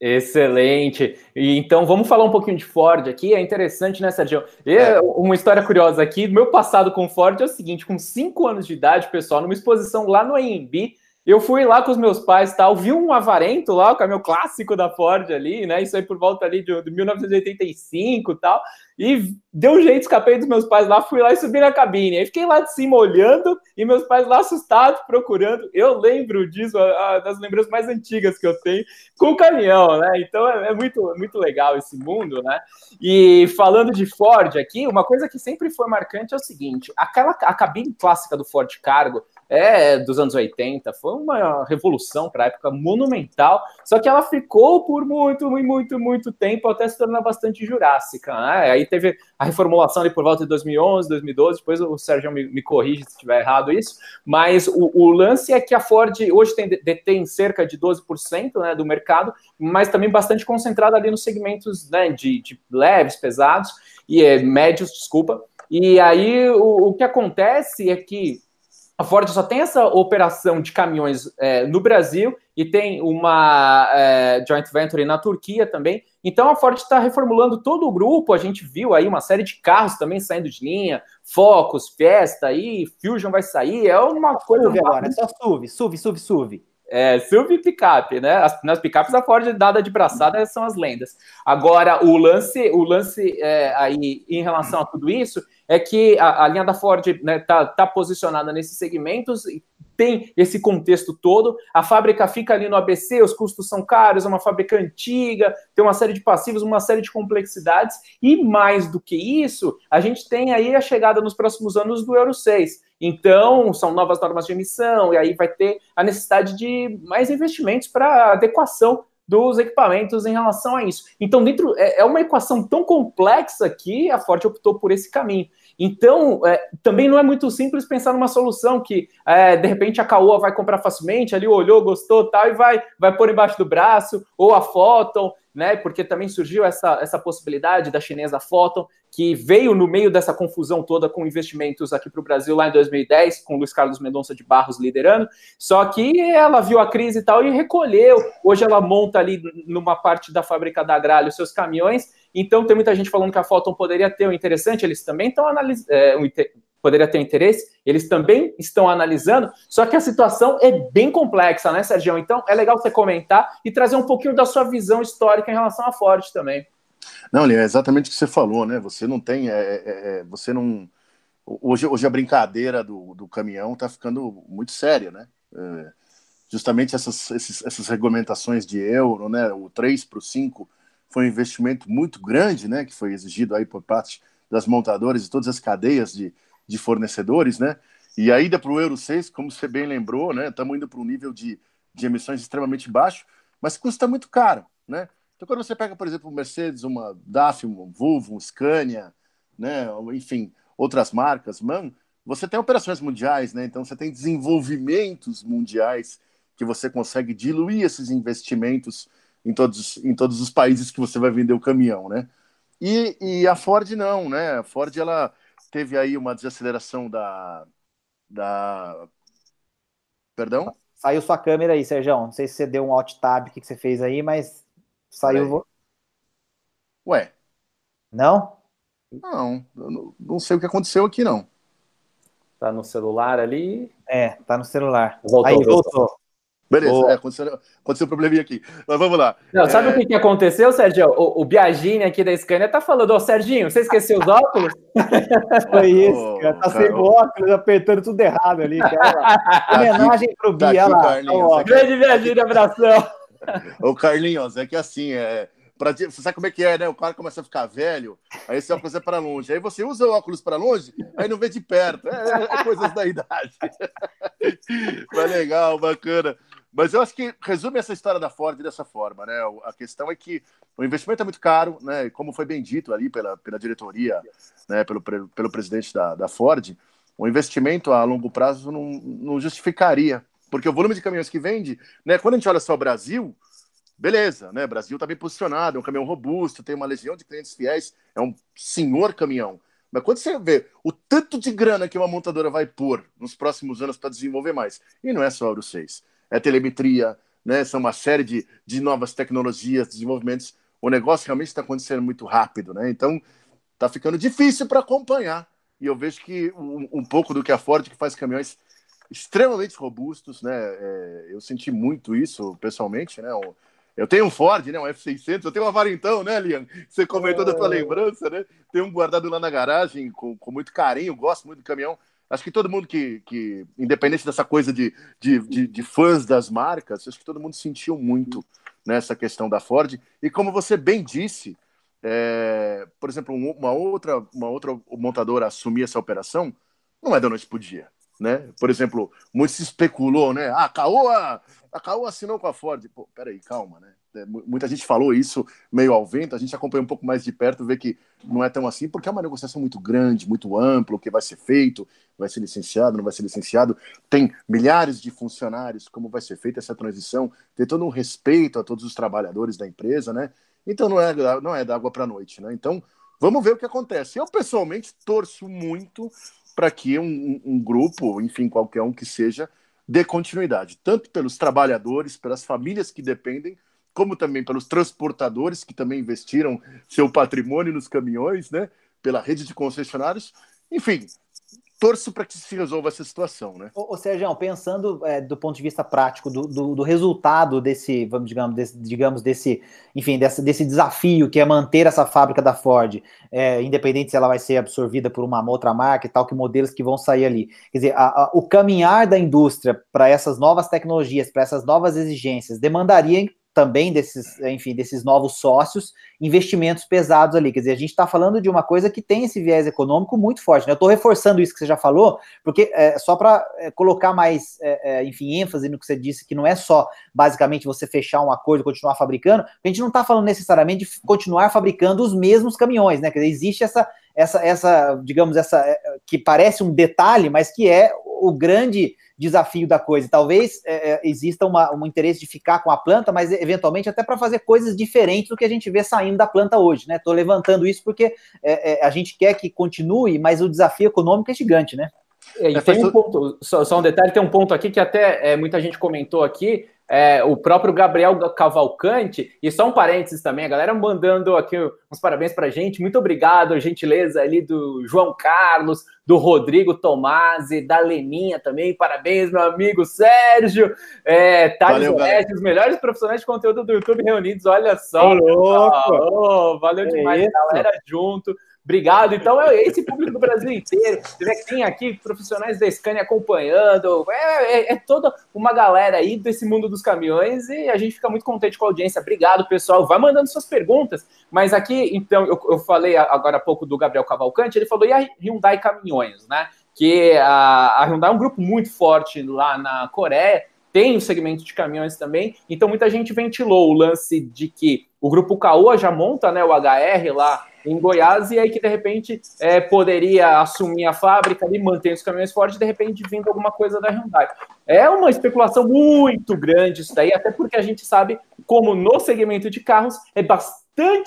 Excelente. E então vamos falar um pouquinho de Ford aqui. É interessante, né, Sérgio? É. Uma história curiosa aqui. Meu passado com Ford é o seguinte: com cinco anos de idade, pessoal, numa exposição lá no AMB, eu fui lá com os meus pais, tal, vi um avarento lá, o caminhão clássico da Ford ali, né? Isso aí por volta ali de, de 1985 e tal. E deu um jeito, escapei dos meus pais lá, fui lá e subi na cabine. Aí fiquei lá de cima olhando e meus pais lá assustados, procurando. Eu lembro disso, a, a, das lembranças mais antigas que eu tenho com o caminhão, né? Então é, é muito, muito legal esse mundo, né? E falando de Ford aqui, uma coisa que sempre foi marcante é o seguinte: aquela a cabine clássica do Ford Cargo é dos anos 80, foi uma revolução para a época monumental, só que ela ficou por muito, muito, muito tempo até se tornar bastante jurássica, né? Aí teve a reformulação ali por volta de 2011, 2012, depois o Sérgio me, me corrige se estiver errado isso, mas o, o, lance é que a Ford hoje tem, detém cerca de 12% né, do mercado, mas também bastante concentrada ali nos segmentos né, de, de leves, pesados, e é, médios, desculpa, e aí o, o que acontece é que a Ford só tem essa operação de caminhões é, no Brasil e tem uma é, joint venture na Turquia também. Então a Ford está reformulando todo o grupo. A gente viu aí uma série de carros também saindo de linha, Focus, Fiesta, aí Fusion vai sair. É uma coisa. SUV agora, só SUV, SUV, SUV, SUV. É, SUV e picape, né? As, nas picapes a Ford dada de braçada são as lendas. Agora, o lance, o lance é, aí em relação a tudo isso é que a, a linha da Ford está né, tá, tá posicionada nesses segmentos e tem esse contexto todo. A fábrica fica ali no ABC, os custos são caros, é uma fábrica antiga, tem uma série de passivos, uma série de complexidades, e mais do que isso, a gente tem aí a chegada nos próximos anos do Euro 6. Então, são novas normas de emissão, e aí vai ter a necessidade de mais investimentos para adequação dos equipamentos em relação a isso. Então, dentro é, é uma equação tão complexa que a Ford optou por esse caminho. Então, é, também não é muito simples pensar numa solução que, é, de repente, a Caoa vai comprar facilmente, ali olhou, gostou tal, e vai, vai pôr embaixo do braço, ou a Photon, né? Porque também surgiu essa, essa possibilidade da chinesa Photon, que veio no meio dessa confusão toda com investimentos aqui para o Brasil lá em 2010, com Luiz Carlos Mendonça de Barros liderando. Só que ela viu a crise e tal e recolheu. Hoje ela monta ali numa parte da fábrica da Agralha os seus caminhões. Então tem muita gente falando que a Photon poderia ter um interessante, eles também estão analisando. É, um poderia ter interesse, eles também estão analisando, só que a situação é bem complexa, né, Sérgio? Então é legal você comentar e trazer um pouquinho da sua visão histórica em relação à Ford também. Não, é exatamente o que você falou, né? Você não tem, é, é, é, você não. Hoje, hoje a brincadeira do, do caminhão está ficando muito séria, né? É, justamente essas, esses, essas regulamentações de euro, né? O 3 para o 5 foi um investimento muito grande, né? Que foi exigido aí por parte das montadoras e todas as cadeias de, de fornecedores, né? E a ida para o Euro 6, como você bem lembrou, né? Estamos indo para um nível de, de emissões extremamente baixo, mas custa muito caro, né? Então, quando você pega, por exemplo, um Mercedes, uma DAF, um Volvo, um Scania, né? Enfim, outras marcas, man, você tem operações mundiais, né? Então, você tem desenvolvimentos mundiais que você consegue diluir esses investimentos em todos, em todos os países que você vai vender o caminhão, né? E, e a Ford não, né? A Ford ela teve aí uma desaceleração da, da... Perdão? Saiu sua câmera aí, Sérgio. Não sei se você deu um alt tab, o que você fez aí, mas saiu. Ué? Não? Não, não, não sei o que aconteceu aqui, não. Tá no celular ali? É, tá no celular. Voltou, aí, voltou. voltou. Beleza, é, aconteceu, aconteceu um probleminha aqui. Mas vamos lá. Não, sabe é... o que, que aconteceu, Sérgio? O, o Biagini aqui da Scania tá falando, ô Serginho, você esqueceu os óculos? (laughs) Foi isso, cara. Tá sem óculos, apertando tudo errado ali, cara. (laughs) Homenagem pro tá Bia, aqui, lá. Carlinhos, Tá, Grande Biagini, abração. Ô, Carlinhos, é que assim, é, pra, você sabe como é que é, né? O cara começa a ficar velho, aí esse óculos é para longe. Aí você usa o óculos para longe, aí não vê de perto. É, é, é coisas da idade. (laughs) Mas legal, bacana. Mas eu acho que resume essa história da Ford dessa forma, né? A questão é que o investimento é muito caro, né? Como foi bem dito ali pela, pela diretoria, né? pelo, pelo presidente da, da Ford, o investimento a longo prazo não, não justificaria, porque o volume de caminhões que vende, né? Quando a gente olha só o Brasil, beleza, né? Brasil está bem posicionado, é um caminhão robusto, tem uma legião de clientes fiéis, é um senhor caminhão. Mas quando você vê o tanto de grana que uma montadora vai pôr nos próximos anos para desenvolver mais, e não é só Euro 6, é telemetria, né? São uma série de, de novas tecnologias, desenvolvimentos. O negócio realmente está acontecendo muito rápido, né? Então está ficando difícil para acompanhar. E eu vejo que um, um, pouco do que a Ford que faz caminhões extremamente robustos, né? É, eu senti muito isso pessoalmente, né? Eu tenho um Ford, né? Um F600, eu tenho uma Varintão, né, Lian? Você comentou da tua é. lembrança, né? Tem um guardado lá na garagem com, com muito carinho, gosto muito do caminhão. Acho que todo mundo que, que independente dessa coisa de, de, de, de fãs das marcas, acho que todo mundo sentiu muito nessa questão da Ford. E como você bem disse, é, por exemplo, uma outra, uma outra montadora assumir essa operação, não é da noite para o dia. Né? Por exemplo, muito se especulou, né? Ah, a Caoa, a Caoa assinou com a Ford. Pô, peraí, calma, né? É, muita gente falou isso meio ao vento, a gente acompanha um pouco mais de perto, vê que não é tão assim, porque é uma negociação muito grande, muito ampla, o que vai ser feito, vai ser licenciado, não vai ser licenciado, tem milhares de funcionários, como vai ser feita essa transição, tem todo um respeito a todos os trabalhadores da empresa, né? Então não é, não é da água para a noite, né? Então vamos ver o que acontece. Eu pessoalmente torço muito para que um, um grupo, enfim, qualquer um que seja, dê continuidade, tanto pelos trabalhadores, pelas famílias que dependem, como também pelos transportadores que também investiram seu patrimônio nos caminhões, né? Pela rede de concessionários. Enfim, torço para que se resolva essa situação, né? Ô, Sérgio, pensando é, do ponto de vista prático do, do, do, resultado desse, vamos digamos, desse, digamos desse, enfim, desse, desse desafio que é manter essa fábrica da Ford, é, independente se ela vai ser absorvida por uma outra marca e tal, que modelos que vão sair ali. Quer dizer, a, a, o caminhar da indústria para essas novas tecnologias, para essas novas exigências, demandaria também desses, enfim, desses novos sócios, investimentos pesados ali. Quer dizer, a gente está falando de uma coisa que tem esse viés econômico muito forte. Né? Eu estou reforçando isso que você já falou, porque é, só para é, colocar mais, é, é, enfim, ênfase no que você disse, que não é só basicamente você fechar um acordo e continuar fabricando, a gente não está falando necessariamente de continuar fabricando os mesmos caminhões, né? Quer dizer, existe essa, essa, essa, digamos, essa é, que parece um detalhe, mas que é o grande desafio da coisa. Talvez é, é, exista uma, um interesse de ficar com a planta, mas eventualmente até para fazer coisas diferentes do que a gente vê saindo da planta hoje, né? Estou levantando isso porque é, é, a gente quer que continue, mas o desafio econômico é gigante, né? É, e tem um ponto, só, só, um detalhe, tem um ponto aqui que até é, muita gente comentou aqui, é, o próprio Gabriel Cavalcante, e só um parênteses também, a galera mandando aqui uns parabéns para a gente, muito obrigado, a gentileza ali do João Carlos, do Rodrigo Tomasi, da Leninha também, parabéns, meu amigo Sérgio, é, Thales Oeste, os melhores profissionais de conteúdo do YouTube reunidos, olha só, louco. Oh, valeu demais, galera junto, Obrigado. Então, é esse público do Brasil inteiro. Que tem aqui profissionais da Scania acompanhando. É, é, é, toda uma galera aí desse mundo dos caminhões e a gente fica muito contente com a audiência. Obrigado, pessoal. Vai mandando suas perguntas. Mas aqui, então, eu, eu falei agora há pouco do Gabriel Cavalcante, ele falou, e a Hyundai Caminhões, né? Que a, a Hyundai é um grupo muito forte lá na Coreia, tem o segmento de caminhões também, então muita gente ventilou o lance de que o grupo Caoa já monta né, o HR lá em Goiás, e aí que de repente é, poderia assumir a fábrica ali, manter os caminhões fortes, de repente vindo alguma coisa da Hyundai. É uma especulação muito grande isso daí, até porque a gente sabe como no segmento de carros é bastante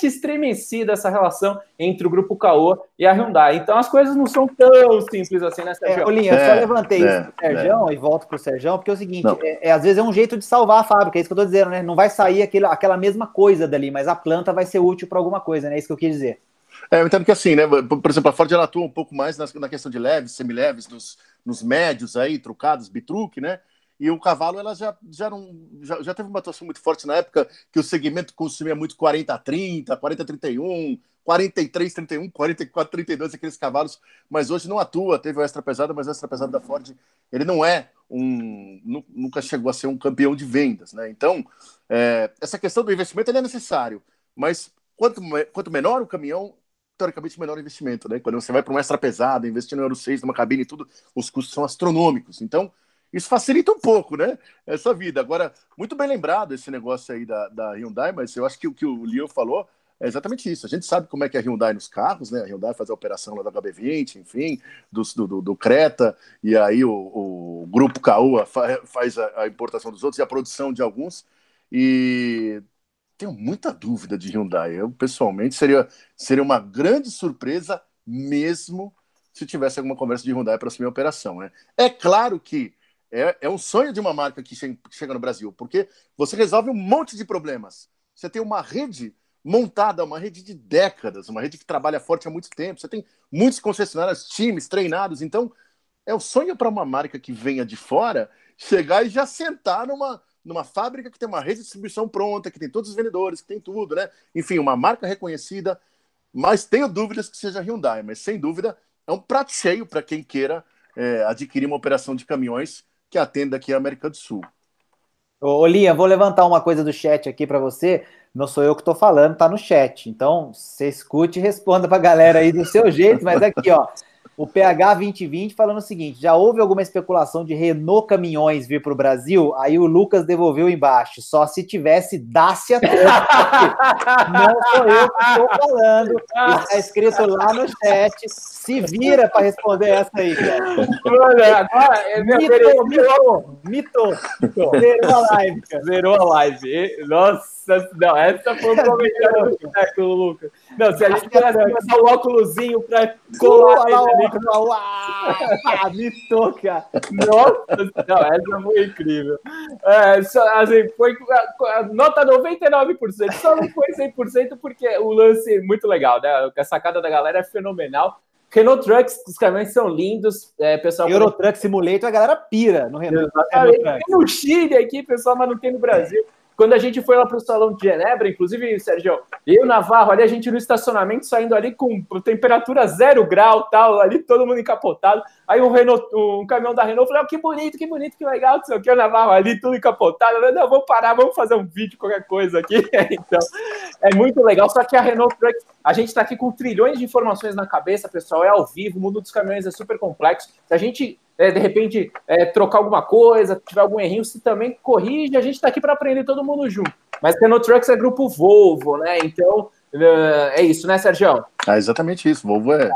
estremecida essa relação entre o grupo Caoa e a Hyundai. Então as coisas não são tão simples assim, né, Sérgio? É, Olinha, eu só é, levantei é, isso pro Sérgio é. e volto pro Sérgio, porque é o seguinte, é, é, às vezes é um jeito de salvar a fábrica, é isso que eu tô dizendo, né? Não vai sair aquele, aquela mesma coisa dali, mas a planta vai ser útil para alguma coisa, né? É isso que eu quis dizer. É, eu entendo que assim, né? Por exemplo, a Ford ela atua um pouco mais na, na questão de leves, semileves, nos, nos médios aí, trucados, bitruque, né? E o cavalo ela já, já, não, já, já teve uma atuação muito forte na época que o segmento consumia muito 40-30, 40-31, 43-31, 44-32, aqueles cavalos, mas hoje não atua. Teve o extra pesado, mas o extra pesado da Ford ele não é um. nunca chegou a ser um campeão de vendas, né? Então, é, essa questão do investimento é necessário, mas quanto, quanto menor o caminhão, teoricamente, menor investimento, né? Quando você vai para um extra pesado, investindo no Euro 6, numa cabine e tudo, os custos são astronômicos. Então, isso facilita um pouco, né? Essa vida. Agora, muito bem lembrado esse negócio aí da, da Hyundai, mas eu acho que o que o Leo falou é exatamente isso. A gente sabe como é que é a Hyundai nos carros, né? A Hyundai faz a operação lá da HB20, enfim, do, do, do Creta, e aí o, o grupo Caoa faz a, a, importação dos outros e a produção de alguns. E tenho muita dúvida de Hyundai. Eu, pessoalmente, seria, seria uma grande surpresa mesmo se tivesse alguma conversa de Hyundai para assumir a operação. Né? É claro que é, é um sonho de uma marca que chega no Brasil, porque você resolve um monte de problemas. Você tem uma rede montada, uma rede de décadas, uma rede que trabalha forte há muito tempo. Você tem muitos concessionários, times treinados. Então, é o sonho para uma marca que venha de fora chegar e já sentar numa, numa fábrica que tem uma rede de distribuição pronta, que tem todos os vendedores, que tem tudo, né? Enfim, uma marca reconhecida. Mas tenho dúvidas que seja Hyundai, mas sem dúvida é um prato cheio para quem queira é, adquirir uma operação de caminhões que atenda aqui a América do Sul. Ô, vou levantar uma coisa do chat aqui para você. Não sou eu que estou falando, tá no chat. Então, você escute e responda para a galera aí do seu jeito. Mas aqui, ó, o PH 2020 falando o seguinte: já houve alguma especulação de Renault Caminhões vir para o Brasil? Aí o Lucas devolveu embaixo. Só se tivesse Dacia Não sou eu que estou falando. Está escrito lá no chat. Se vira para responder essa aí, cara. Olha, agora é mitou, mitou, mitou, mitou. Zerou a live, cara. Zerou a live. Nossa. Nossa, não, essa foi o comentário do século, Lucas. Não, se a gente tivesse começar o óculosinho pra colar lá, ali. (laughs) Ah, me toca. Nossa, não, essa foi incrível. É, só, assim, foi nota 99%, só não foi 100% porque o lance é muito legal, né? A sacada da galera é fenomenal. Renault Trucks, os caminhões são lindos. É, pessoal Euro Truck Simulator, a galera pira no Renault. Exatamente. Tem no Chile aqui, pessoal, mas não tem no Brasil. Quando a gente foi lá para o Salão de Genebra, inclusive, Sérgio, eu, Navarro, ali a gente no estacionamento, saindo ali com temperatura zero grau, tal, ali todo mundo encapotado. Aí um, Renault, um caminhão da Renault falou: oh, que bonito, que bonito, que legal, não sei o que, o Navarro ali, tudo encapotado. Eu não, vamos parar, vamos fazer um vídeo, qualquer coisa aqui. (laughs) então, é muito legal. Só que a Renault Truck, a gente está aqui com trilhões de informações na cabeça, pessoal, é ao vivo, o mundo dos caminhões é super complexo. Se a gente é, de repente é, trocar alguma coisa, tiver algum errinho, se também corrige, a gente está aqui para aprender todo mundo junto. Mas Renault Trucks é grupo Volvo, né? Então é, é isso, né, Sérgio? É exatamente isso. Volvo é.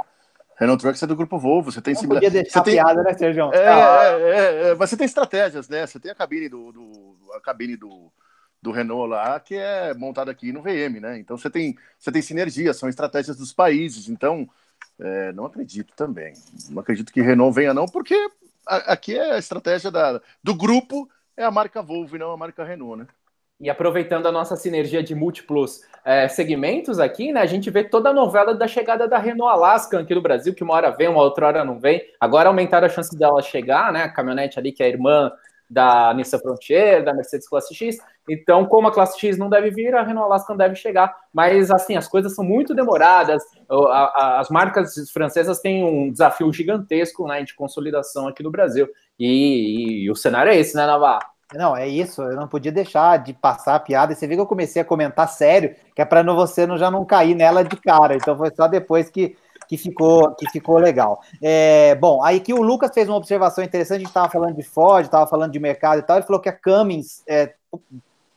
Renault Trucks é do grupo Volvo. Você tem Não podia deixar você piada, tem... né, Sérgio? É, é, é, é, mas você tem estratégias, né? Você tem a cabine do, do a cabine do, do Renault lá, que é montada aqui no VM, né? Então você tem, você tem sinergia, são estratégias dos países. Então, é, não acredito também. Não acredito que Renault venha, não, porque aqui é a estratégia da, do grupo é a marca Volvo e não a marca Renault, né? E aproveitando a nossa sinergia de múltiplos é, segmentos aqui, né? A gente vê toda a novela da chegada da Renault Alaskan aqui no Brasil, que uma hora vem, uma outra hora não vem. Agora aumentaram a chance dela chegar, né? A caminhonete ali, que é a irmã da Nissan Frontier, da Mercedes Classe X. Então, como a Classe X não deve vir, a Renault Alaskan deve chegar. Mas, assim, as coisas são muito demoradas. As marcas francesas têm um desafio gigantesco né, de consolidação aqui no Brasil. E, e o cenário é esse, né, Navarro? Não, é isso. Eu não podia deixar de passar a piada. E você viu que eu comecei a comentar sério, que é para você não, já não cair nela de cara. Então foi só depois que, que, ficou, que ficou legal. É, bom, aí que o Lucas fez uma observação interessante. A gente estava falando de Ford, estava falando de mercado e tal. Ele falou que a Cummins, é,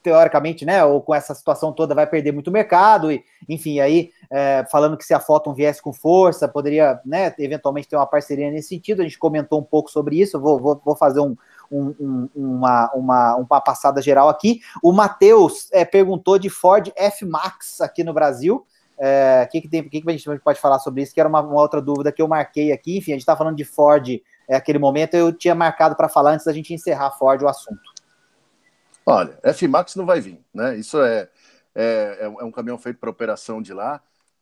teoricamente, né, ou com essa situação toda, vai perder muito mercado. E, enfim, aí é, falando que se a Photon viesse com força, poderia, né, eventualmente ter uma parceria nesse sentido. A gente comentou um pouco sobre isso. Vou, vou, vou fazer um um, um, uma, uma, uma passada geral aqui. O Matheus é, perguntou de Ford F-Max aqui no Brasil. O é, que, que, que, que a gente pode falar sobre isso? Que era uma, uma outra dúvida que eu marquei aqui. Enfim, a gente está falando de Ford é, aquele momento, eu tinha marcado para falar antes da gente encerrar Ford o assunto. Olha, F-Max não vai vir, né? Isso é, é, é um caminhão feito para operação de lá.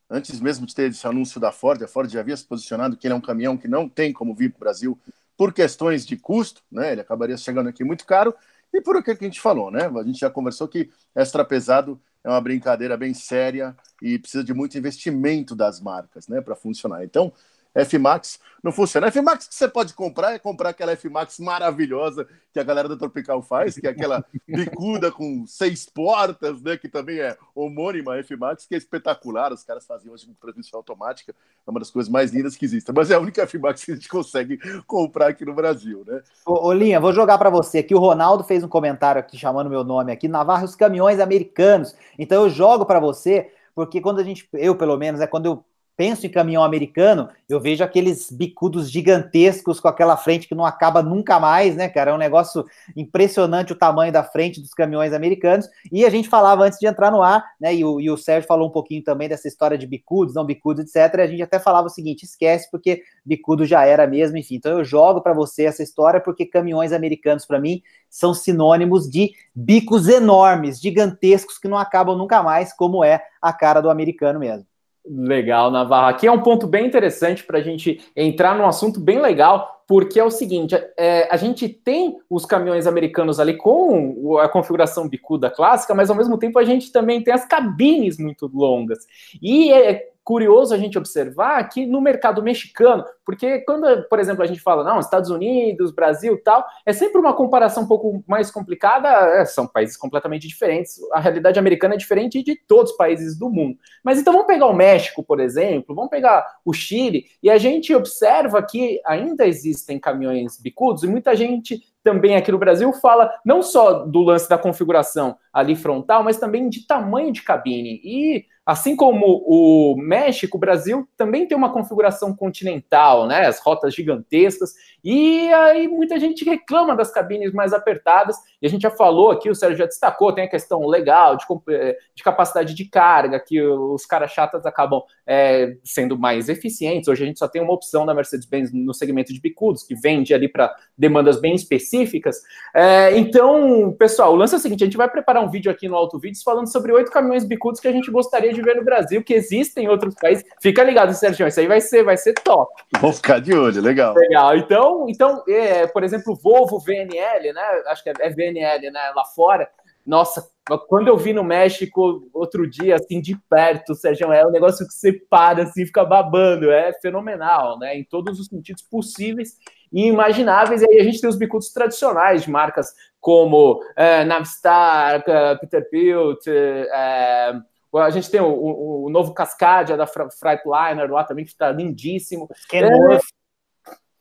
Antes mesmo de ter esse anúncio da Ford, a Ford já havia se posicionado que ele é um caminhão que não tem como vir para o Brasil por questões de custo, né? Ele acabaria chegando aqui muito caro, e por aquilo que a gente falou, né? A gente já conversou que extra pesado é uma brincadeira bem séria e precisa de muito investimento das marcas, né, para funcionar. Então, F-Max não funciona. F-Max que você pode comprar é comprar aquela F-Max maravilhosa que a galera da Tropical faz, que é aquela bicuda com seis portas, né? Que também é homônima F-Max, que é espetacular. Os caras fazem hoje com transmissão automática, é uma das coisas mais lindas que existem. Mas é a única F-Max que a gente consegue comprar aqui no Brasil, né? Ô, ô Linha, vou jogar para você aqui. O Ronaldo fez um comentário aqui chamando meu nome aqui, Navarro, os caminhões americanos. Então eu jogo para você porque quando a gente, eu pelo menos, é quando eu penso em caminhão americano, eu vejo aqueles bicudos gigantescos com aquela frente que não acaba nunca mais, né, cara? É um negócio impressionante o tamanho da frente dos caminhões americanos. E a gente falava antes de entrar no ar, né? E o, e o Sérgio falou um pouquinho também dessa história de bicudos, não bicudos, etc. E a gente até falava o seguinte: esquece, porque bicudo já era mesmo, enfim. Então eu jogo para você essa história, porque caminhões americanos, para mim, são sinônimos de bicos enormes, gigantescos, que não acabam nunca mais, como é a cara do americano mesmo. Legal, Navarro. Aqui é um ponto bem interessante para a gente entrar num assunto bem legal, porque é o seguinte: é, a gente tem os caminhões americanos ali com a configuração bicuda clássica, mas ao mesmo tempo a gente também tem as cabines muito longas. E é, curioso a gente observar que no mercado mexicano, porque quando, por exemplo, a gente fala, não, Estados Unidos, Brasil tal, é sempre uma comparação um pouco mais complicada, é, são países completamente diferentes, a realidade americana é diferente de todos os países do mundo. Mas então vamos pegar o México, por exemplo, vamos pegar o Chile, e a gente observa que ainda existem caminhões bicudos, e muita gente também aqui no Brasil fala não só do lance da configuração ali frontal, mas também de tamanho de cabine. E Assim como o México, o Brasil também tem uma configuração continental, né? As rotas gigantescas, e aí muita gente reclama das cabines mais apertadas, e a gente já falou aqui, o Sérgio já destacou, tem a questão legal de, eh, de capacidade de carga, que os caras chatas acabam é, sendo mais eficientes. Hoje a gente só tem uma opção da Mercedes-Benz no segmento de bicudos, que vende ali para demandas bem específicas. É, então, pessoal, o lance é o seguinte: a gente vai preparar um vídeo aqui no Auto Vídeos falando sobre oito caminhões bicudos que a gente gostaria de ver no Brasil, que existem em outros países. Fica ligado, Sérgio, isso aí vai ser, vai ser top. Vou ficar de olho, legal. Legal. Então, então é, por exemplo, Volvo VNL, né? Acho que é VNL, né? Lá fora. Nossa, quando eu vi no México outro dia, assim, de perto, Sérgio, é um negócio que você para, assim, fica babando. É fenomenal, né? Em todos os sentidos possíveis e imagináveis. E aí a gente tem os bicudos tradicionais de marcas como é, Navistar, é, Peter Pilt, é, a gente tem o, o, o novo Cascadia da Freightliner lá também, que está lindíssimo. Kenworth.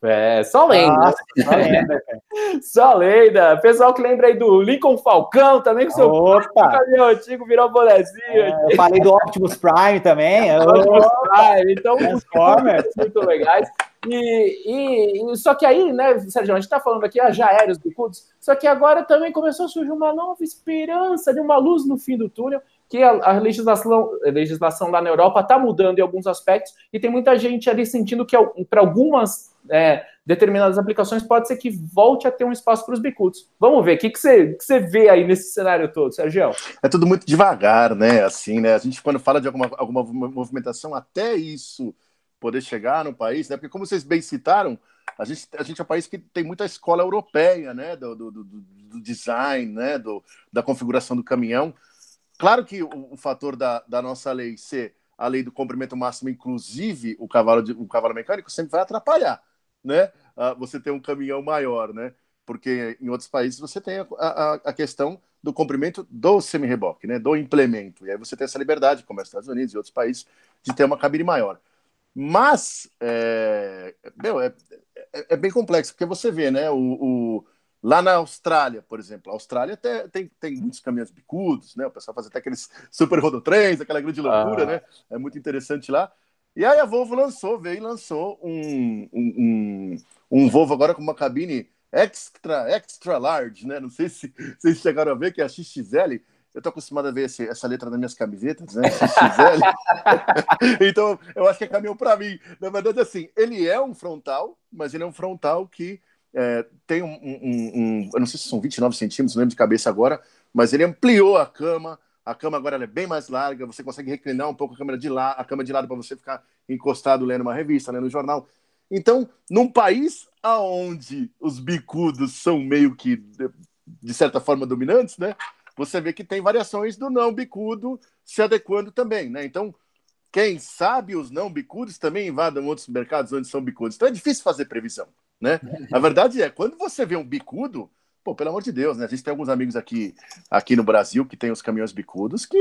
É, só lenda. Nossa, só lenda, só lenda. Pessoal que lembra aí do Lincoln Falcão também, que seu Opa. meu antigo virou bonezinho. É, eu falei do Optimus Prime também. Optimus Prime. Então, Transformers. (laughs) muito legais. E, e, só que aí, né, Sérgio, a gente está falando aqui ah, já aéreos bicudos, só que agora também começou a surgir uma nova esperança de uma luz no fim do túnel, que a, a legislação, a legislação lá na Europa está mudando em alguns aspectos, e tem muita gente ali sentindo que para algumas é, determinadas aplicações, pode ser que volte a ter um espaço para os bicudos. Vamos ver, o que, você, que você vê aí nesse cenário todo, Sérgio? É tudo muito devagar, né? Assim, né? A gente, quando fala de alguma, alguma movimentação, até isso poder chegar no país, né? Porque como vocês bem citaram, a gente, a gente é um país que tem muita escola europeia, né? Do, do, do, do design, né? Do, da configuração do caminhão. Claro que o, o fator da, da nossa lei ser a lei do comprimento máximo, inclusive o cavalo, de, o cavalo mecânico, sempre vai atrapalhar, né? Uh, você ter um caminhão maior, né? Porque em outros países você tem a, a, a questão do comprimento do semi-reboque, né? Do implemento. E aí você tem essa liberdade, como é os Estados Unidos e outros países, de ter uma cabine maior. Mas, é, meu, é, é, é, bem complexo, porque você vê, né, o, o, lá na Austrália, por exemplo, a Austrália tem, tem, tem muitos caminhões bicudos, né, o pessoal faz até aqueles super rodotrens, aquela grande loucura, ah. né, é muito interessante lá. E aí a Volvo lançou, veio e lançou um, um, um, um Volvo agora com uma cabine extra, extra large, né, não sei se vocês chegaram a ver, que é a XXL, eu tô acostumado a ver esse, essa letra nas minhas camisetas, né? XXL. (laughs) então, eu acho que é caminhão para mim. Na verdade, assim, ele é um frontal, mas ele é um frontal que é, tem um, um, um, Eu não sei se são 29 centímetros, não lembro de cabeça agora, mas ele ampliou a cama. A cama agora é bem mais larga, você consegue reclinar um pouco a câmera de lá, a cama de lado para você ficar encostado lendo uma revista, lendo um jornal. Então, num país aonde os bicudos são meio que de certa forma dominantes, né? você vê que tem variações do não bicudo se adequando também, né? Então, quem sabe os não bicudos também invadam outros mercados onde são bicudos. Então é difícil fazer previsão, né? (laughs) A verdade é, quando você vê um bicudo, pô, pelo amor de Deus, né? A gente tem alguns amigos aqui, aqui no Brasil que tem os caminhões bicudos, que,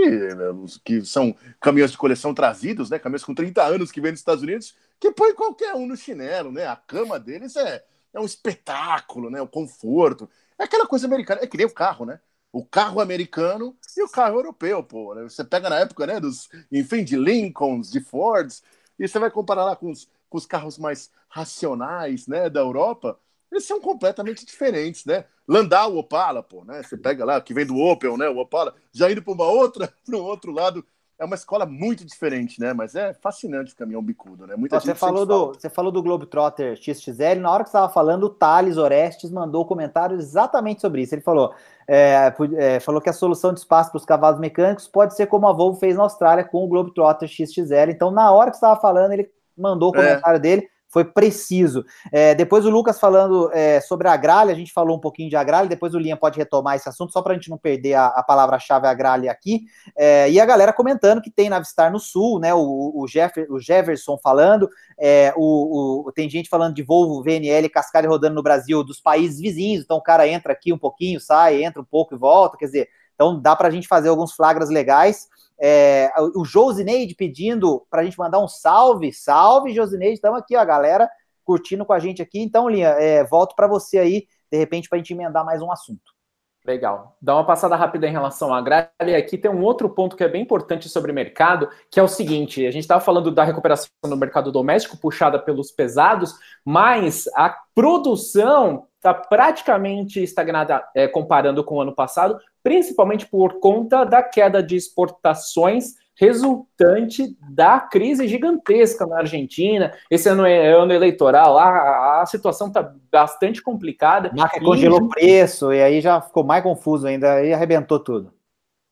que são caminhões de coleção trazidos, né? Caminhões com 30 anos que vêm dos Estados Unidos, que põe qualquer um no chinelo, né? A cama deles é, é um espetáculo, né? O conforto. É aquela coisa americana, é que nem o carro, né? o carro americano e o carro europeu, pô. Né? Você pega na época, né, dos, enfim, de Lincolns, de Fords, e você vai comparar lá com os, com os carros mais racionais, né, da Europa, eles são completamente diferentes, né? Landau, Opala, pô, né? Você pega lá, que vem do Opel, né, o Opala, já indo para uma outra, (laughs) para um outro lado, é uma escola muito diferente, né? Mas é fascinante o caminhão bicudo, né? Muita você falou do Você falou do Globetrotter XXL, na hora que você estava falando, o Thales Orestes mandou comentário exatamente sobre isso. Ele falou: é, é, falou que a solução de espaço para os cavalos mecânicos pode ser como a Volvo fez na Austrália com o Globetrotter XXL. Então, na hora que você estava falando, ele mandou o é. comentário é. dele foi preciso. É, depois o Lucas falando é, sobre a Gralha, a gente falou um pouquinho de Agralha, depois o Linha pode retomar esse assunto, só para a gente não perder a, a palavra-chave Agralha aqui. É, e a galera comentando que tem Navistar no Sul, né? O, o, Jeff, o Jefferson falando, é, o, o, tem gente falando de Volvo, VNL, Cascade rodando no Brasil, dos países vizinhos, então o cara entra aqui um pouquinho, sai, entra um pouco e volta, quer dizer, então dá para a gente fazer alguns flagras legais. É, o Josineide pedindo para a gente mandar um salve. Salve, Josineide. Estamos aqui, a galera curtindo com a gente aqui. Então, Linha, é, volto para você aí, de repente, para a gente emendar mais um assunto. Legal. Dá uma passada rápida em relação à gralha. Aqui tem um outro ponto que é bem importante sobre mercado, que é o seguinte: a gente estava falando da recuperação no mercado doméstico, puxada pelos pesados, mas a produção está praticamente estagnada é, comparando com o ano passado, principalmente por conta da queda de exportações resultante da crise gigantesca na Argentina. Esse ano é ano eleitoral, a, a situação está bastante complicada. Marca congelou o preço e aí já ficou mais confuso ainda e arrebentou tudo.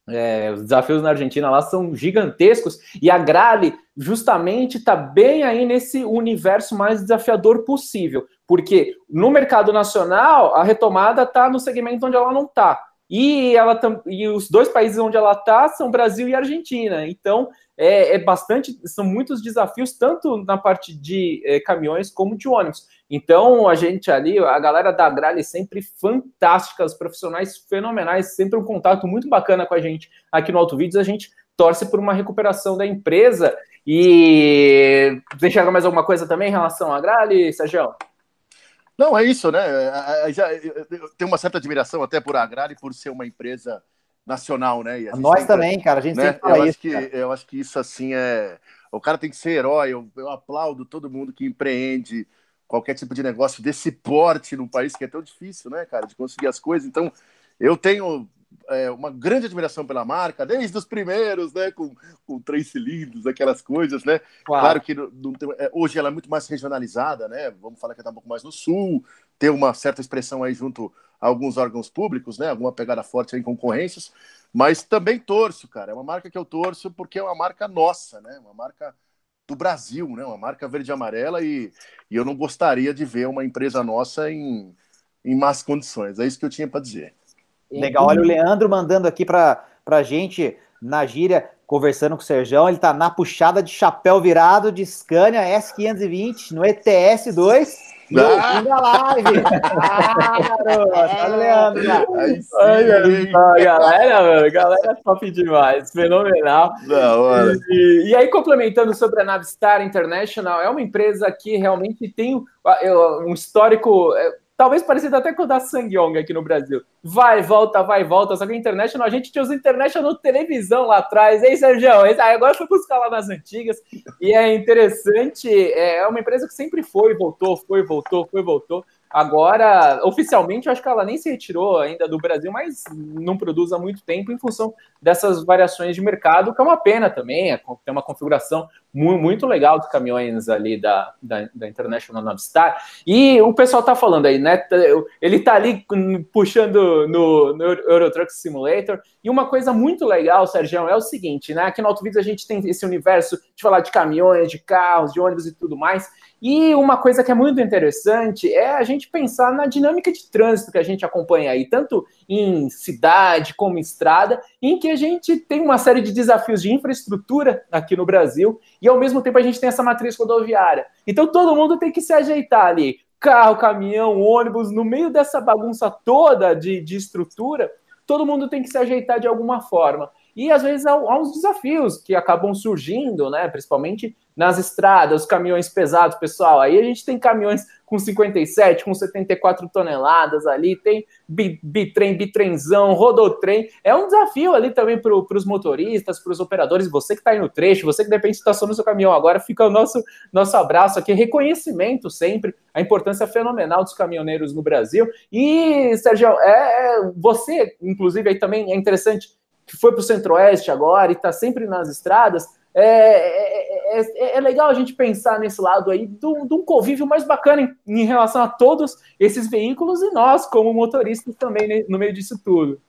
É, os desafios na Argentina lá são gigantescos e a Grale justamente está bem aí nesse universo mais desafiador possível, porque no mercado nacional a retomada está no segmento onde ela não está. E, ela e os dois países onde ela está são Brasil e Argentina. Então, é, é, bastante, são muitos desafios, tanto na parte de é, caminhões como de ônibus. Então, a gente ali, a galera da Agrale sempre fantástica, os profissionais fenomenais, sempre um contato muito bacana com a gente aqui no Auto Vídeos. A gente torce por uma recuperação da empresa. E enxerga mais alguma coisa também em relação à Agrale, Sérgio? Não, é isso, né? Já, eu tenho uma certa admiração até por Agrar e por ser uma empresa nacional, né? Nós sempre, também, cara, a gente né? sempre fala eu isso. Acho que, eu acho que isso, assim, é... O cara tem que ser herói, eu, eu aplaudo todo mundo que empreende qualquer tipo de negócio desse porte num país que é tão difícil, né, cara, de conseguir as coisas. Então, eu tenho é, uma grande admiração pela marca, desde os primeiros, né? Com, com três cilindros, aquelas coisas, né? Claro, claro que não tem, é, hoje ela é muito mais regionalizada, né? Vamos falar que está um pouco mais no sul, ter uma certa expressão aí junto a alguns órgãos públicos, né? Alguma pegada forte em concorrências, mas também torço, cara. É uma marca que eu torço porque é uma marca nossa, né? Uma marca do Brasil, né? Uma marca verde e amarela e, e eu não gostaria de ver uma empresa nossa em, em más condições. É isso que eu tinha para dizer. Legal. Olha o Leandro mandando aqui para a gente na gíria, conversando com o Serjão. Ele está na puxada de chapéu virado de Scania S520 no ETS 2. No ah! fim da live! (laughs) Ah, garoto! Olha o Leandro! Ai, galera, mano, galera é top demais, fenomenal. Da hora. E, e, aí, complementando sobre a Navistar International, é uma empresa que realmente tem um histórico é, Talvez parecido até com o da Sangyong aqui no Brasil. Vai, volta, vai, volta. Só que a International, a gente tinha os International televisão lá atrás. Ei, Sérgio, agora foi buscar lá nas antigas. E é interessante, é uma empresa que sempre foi, voltou, foi, voltou, foi, voltou. Agora, oficialmente, eu acho que ela nem se retirou ainda do Brasil, mas não produz há muito tempo em função dessas variações de mercado, que é uma pena também. É, tem uma configuração muito legal dos caminhões ali da, da, da International Navistar. E o pessoal tá falando aí, né? Ele tá ali puxando no, no Euro Truck Simulator. E uma coisa muito legal, Sérgio, é o seguinte, né? Aqui no Autovídeos a gente tem esse universo de falar de caminhões, de carros, de ônibus e tudo mais. E uma coisa que é muito interessante é a gente pensar na dinâmica de trânsito que a gente acompanha aí, tanto em cidade como estrada, em que a gente tem uma série de desafios de infraestrutura aqui no Brasil e ao mesmo tempo a gente tem essa matriz rodoviária. Então todo mundo tem que se ajeitar ali. Carro, caminhão, ônibus, no meio dessa bagunça toda de, de estrutura, todo mundo tem que se ajeitar de alguma forma. E às vezes há, há uns desafios que acabam surgindo, né? Principalmente nas estradas, os caminhões pesados, pessoal. Aí a gente tem caminhões com 57, com 74 toneladas ali, tem bitrem, bitrenzão, rodotrem. É um desafio ali também para os motoristas, para os operadores, você que está aí no trecho, você que de repente estaciona no seu caminhão agora, fica o nosso, nosso abraço aqui, reconhecimento sempre, a importância fenomenal dos caminhoneiros no Brasil. E, Sérgio, é, é você, inclusive, aí também é interessante que foi para o Centro-Oeste agora e está sempre nas estradas, é, é, é, é, legal a gente pensar nesse lado aí de um convívio mais bacana em, em, relação a todos esses veículos e nós, como motoristas, também no meio disso tudo.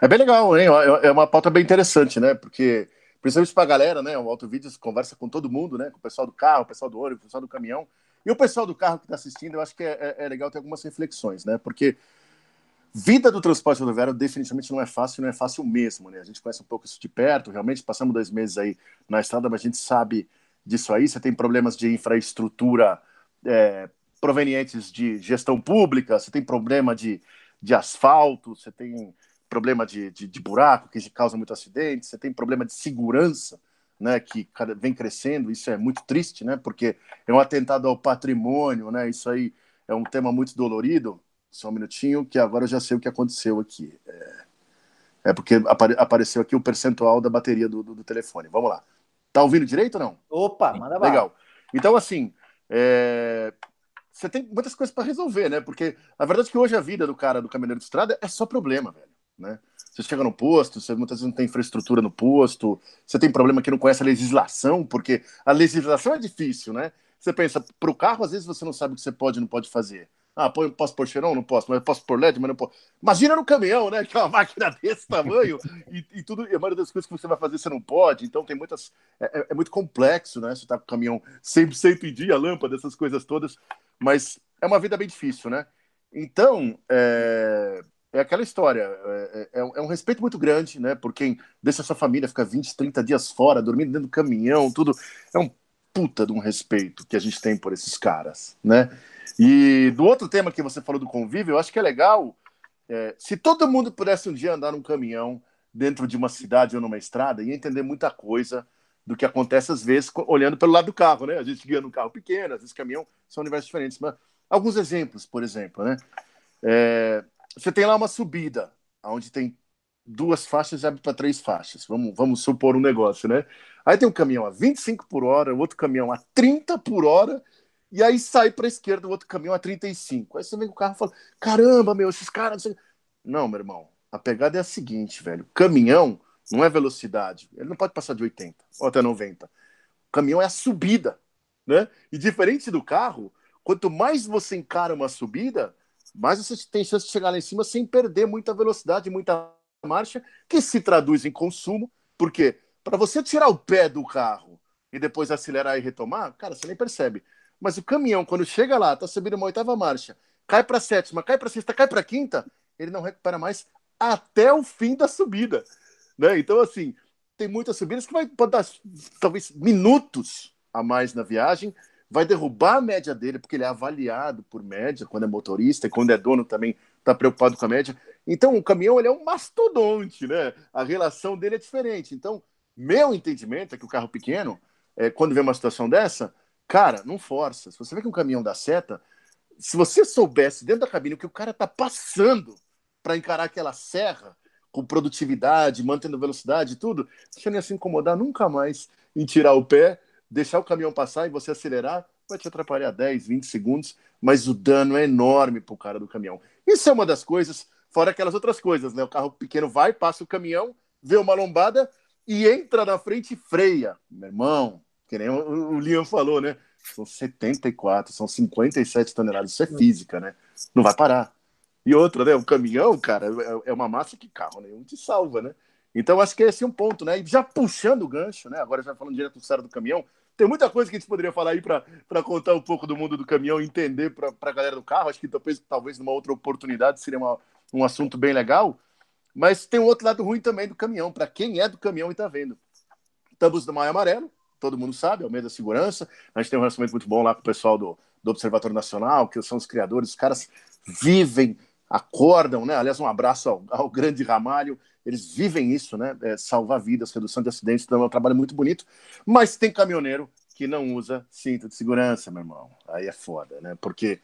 É bem legal, hein? É uma pauta bem interessante, né? Porque, principalmente para a galera, né? O Auto Vídeos conversa com todo mundo, né? Com o pessoal do carro, o pessoal do ônibus, o pessoal do caminhão. E o pessoal do carro que está assistindo, eu acho que é, é, legal ter algumas reflexões, né? Porque Vida do transporte rodoviário definitivamente não é fácil, não é fácil mesmo, né? A gente conhece um pouco isso de perto, realmente passamos dois meses aí na estrada, mas a gente sabe disso aí. Você tem problemas de infraestrutura é, provenientes de gestão pública, você tem problema de, de asfalto, você tem problema de, de, de buraco que causa muito acidente, você tem problema de segurança, né, que vem crescendo, isso é muito triste, né, porque é um atentado ao patrimônio, né, isso aí é um tema muito dolorido, só um minutinho, que agora eu já sei o que aconteceu aqui. É, é porque apare, apareceu aqui o percentual da bateria do, do, do, telefone. Vamos lá. Tá ouvindo direito ou não? Opa, manda lá. Legal. Então, assim, é... você tem muitas coisas para resolver, né? Porque a verdade é que hoje a vida do cara do caminhoneiro de estrada é só problema, velho, né? Você chega no posto, você muitas vezes não tem infraestrutura no posto, você tem problema que não conhece a legislação, porque a legislação é difícil, né? Você pensa, para o carro, às vezes você não sabe o que você pode e não pode fazer. Ah, posso pôr cheirão? Não posso, mas posso pôr LED, mas não posso. Imagina no caminhão, né? Que é uma (laughs) máquina desse tamanho e, e, tudo, e a maioria das coisas que você vai fazer você não pode. Então tem muitas. É, é, é muito complexo, né? Você tá com o caminhão 100% em dia, lâmpada, essas coisas todas. Mas é uma vida bem difícil, né? Então, é, é aquela história. É, é, é um respeito muito grande, né? Por quem deixa sua família ficar 20, 30 dias fora, dormindo dentro do caminhão, tudo. É um puta de um respeito que a gente tem por esses caras, né? E do outro tema que você falou do convívio, eu acho que é legal é, se todo mundo pudesse um dia andar num caminhão dentro de uma cidade ou numa estrada, ia entender muita coisa do que acontece às vezes olhando pelo lado do carro, né? A gente guia num carro pequeno, às vezes caminhão, são universos diferentes. Mas alguns exemplos, por exemplo, né? É, você tem lá uma subida, onde tem duas faixas e abre para três faixas. Vamos, vamos supor um negócio, né? Aí tem um caminhão a 25 por hora, outro caminhão a 30 por hora e aí sai para a esquerda o outro caminhão a 35. Aí você vem com o carro e fala: caramba, meu, esses caras. Não, meu irmão, a pegada é a seguinte, velho. Caminhão não é velocidade. Ele não pode passar de 80 ou até 90. O caminhão é a subida, né? E diferente do carro, quanto mais você encara uma subida, mais você tem chance de chegar lá em cima sem perder muita velocidade, muita marcha, que se traduz em consumo. Porque para você tirar o pé do carro e depois acelerar e retomar, cara, você nem percebe. Mas o caminhão, quando chega lá, tá subindo uma oitava marcha, cai para sétima, cai para sexta, cai para quinta, ele não recupera mais até o fim da subida. Né? Então, assim, tem muitas subidas que vai pode dar talvez minutos a mais na viagem, vai derrubar a média dele, porque ele é avaliado por média quando é motorista e quando é dono também está preocupado com a média. Então, o caminhão ele é um mastodonte, né? A relação dele é diferente. Então, meu entendimento é que o carro pequeno, é, quando vê uma situação dessa, cara, não força. Se você vê que um caminhão dá seta, se você soubesse dentro da cabine o que o cara está passando para encarar aquela serra com produtividade, mantendo velocidade e tudo, você não ia se incomodar nunca mais em tirar o pé, deixar o caminhão passar e você acelerar, vai te atrapalhar 10, 20 segundos, mas o dano é enorme para o cara do caminhão. Isso é uma das coisas, fora aquelas outras coisas, né? O carro pequeno vai, passa o caminhão, vê uma lombada e entra na frente e freia. Meu irmão, que nem o, o Liam falou, né? São 74, são 57 toneladas. Isso é física, né? Não vai parar. E outra, né? O caminhão, cara, é, é uma massa que carro nenhum te salva, né? Então, acho que esse é um ponto, né? E já puxando o gancho, né? Agora já falando direto do Sara do caminhão, tem muita coisa que a gente poderia falar aí para contar um pouco do mundo do caminhão entender para a galera do carro. Acho que talvez, talvez numa outra oportunidade seria uma, um assunto bem legal. Mas tem um outro lado ruim também do caminhão, para quem é do caminhão e está vendo. Estamos no Maio Amarelo, todo mundo sabe, é o mês da segurança. A gente tem um relacionamento muito bom lá com o pessoal do, do Observatório Nacional, que são os criadores, os caras vivem, acordam, né? Aliás, um abraço ao, ao grande Ramalho. Eles vivem isso, né? É, salvar vidas, redução de acidentes, então é um trabalho muito bonito. Mas tem caminhoneiro que não usa cinto de segurança, meu irmão. Aí é foda, né? Porque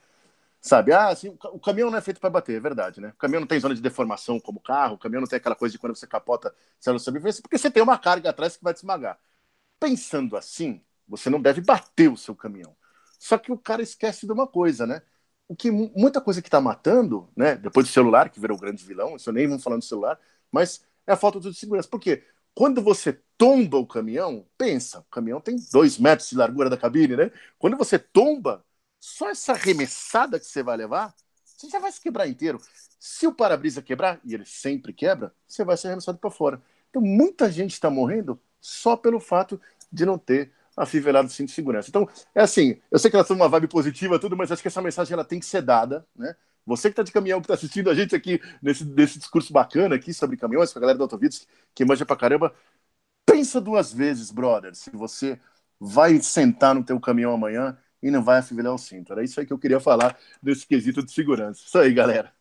Sabe? Ah, assim, o caminhão não é feito para bater, é verdade, né? O caminhão não tem zona de deformação como o carro, o caminhão não tem aquela coisa de quando você capota, você não sabe porque você tem uma carga atrás que vai te esmagar. Pensando assim, você não deve bater o seu caminhão. Só que o cara esquece de uma coisa, né? O que muita coisa que está matando, né? Depois do celular, que virou o grande vilão, isso eu nem vou falando do celular, mas é a falta de segurança. Por quê? Quando você tomba o caminhão, pensa, o caminhão tem dois metros de largura da cabine, né? Quando você tomba, só essa arremessada que você vai levar, você já vai se quebrar inteiro. Se o para-brisa quebrar, e ele sempre quebra, você vai ser arremessado para fora. Então, muita gente está morrendo só pelo fato de não ter afivelado cinto de segurança. Então, é assim, eu sei que ela tem uma vibe positiva, tudo, mas acho que essa mensagem ela tem que ser dada, né? Você que está de caminhão, que está assistindo a gente aqui nesse, nesse discurso bacana aqui sobre caminhões, com a galera do Autovidos, que manja pra caramba, pensa duas vezes, brother, se você vai sentar no teu caminhão amanhã e não vai afivelar o cinto. Era isso aí que eu queria falar desse quesito de segurança. Isso aí, galera.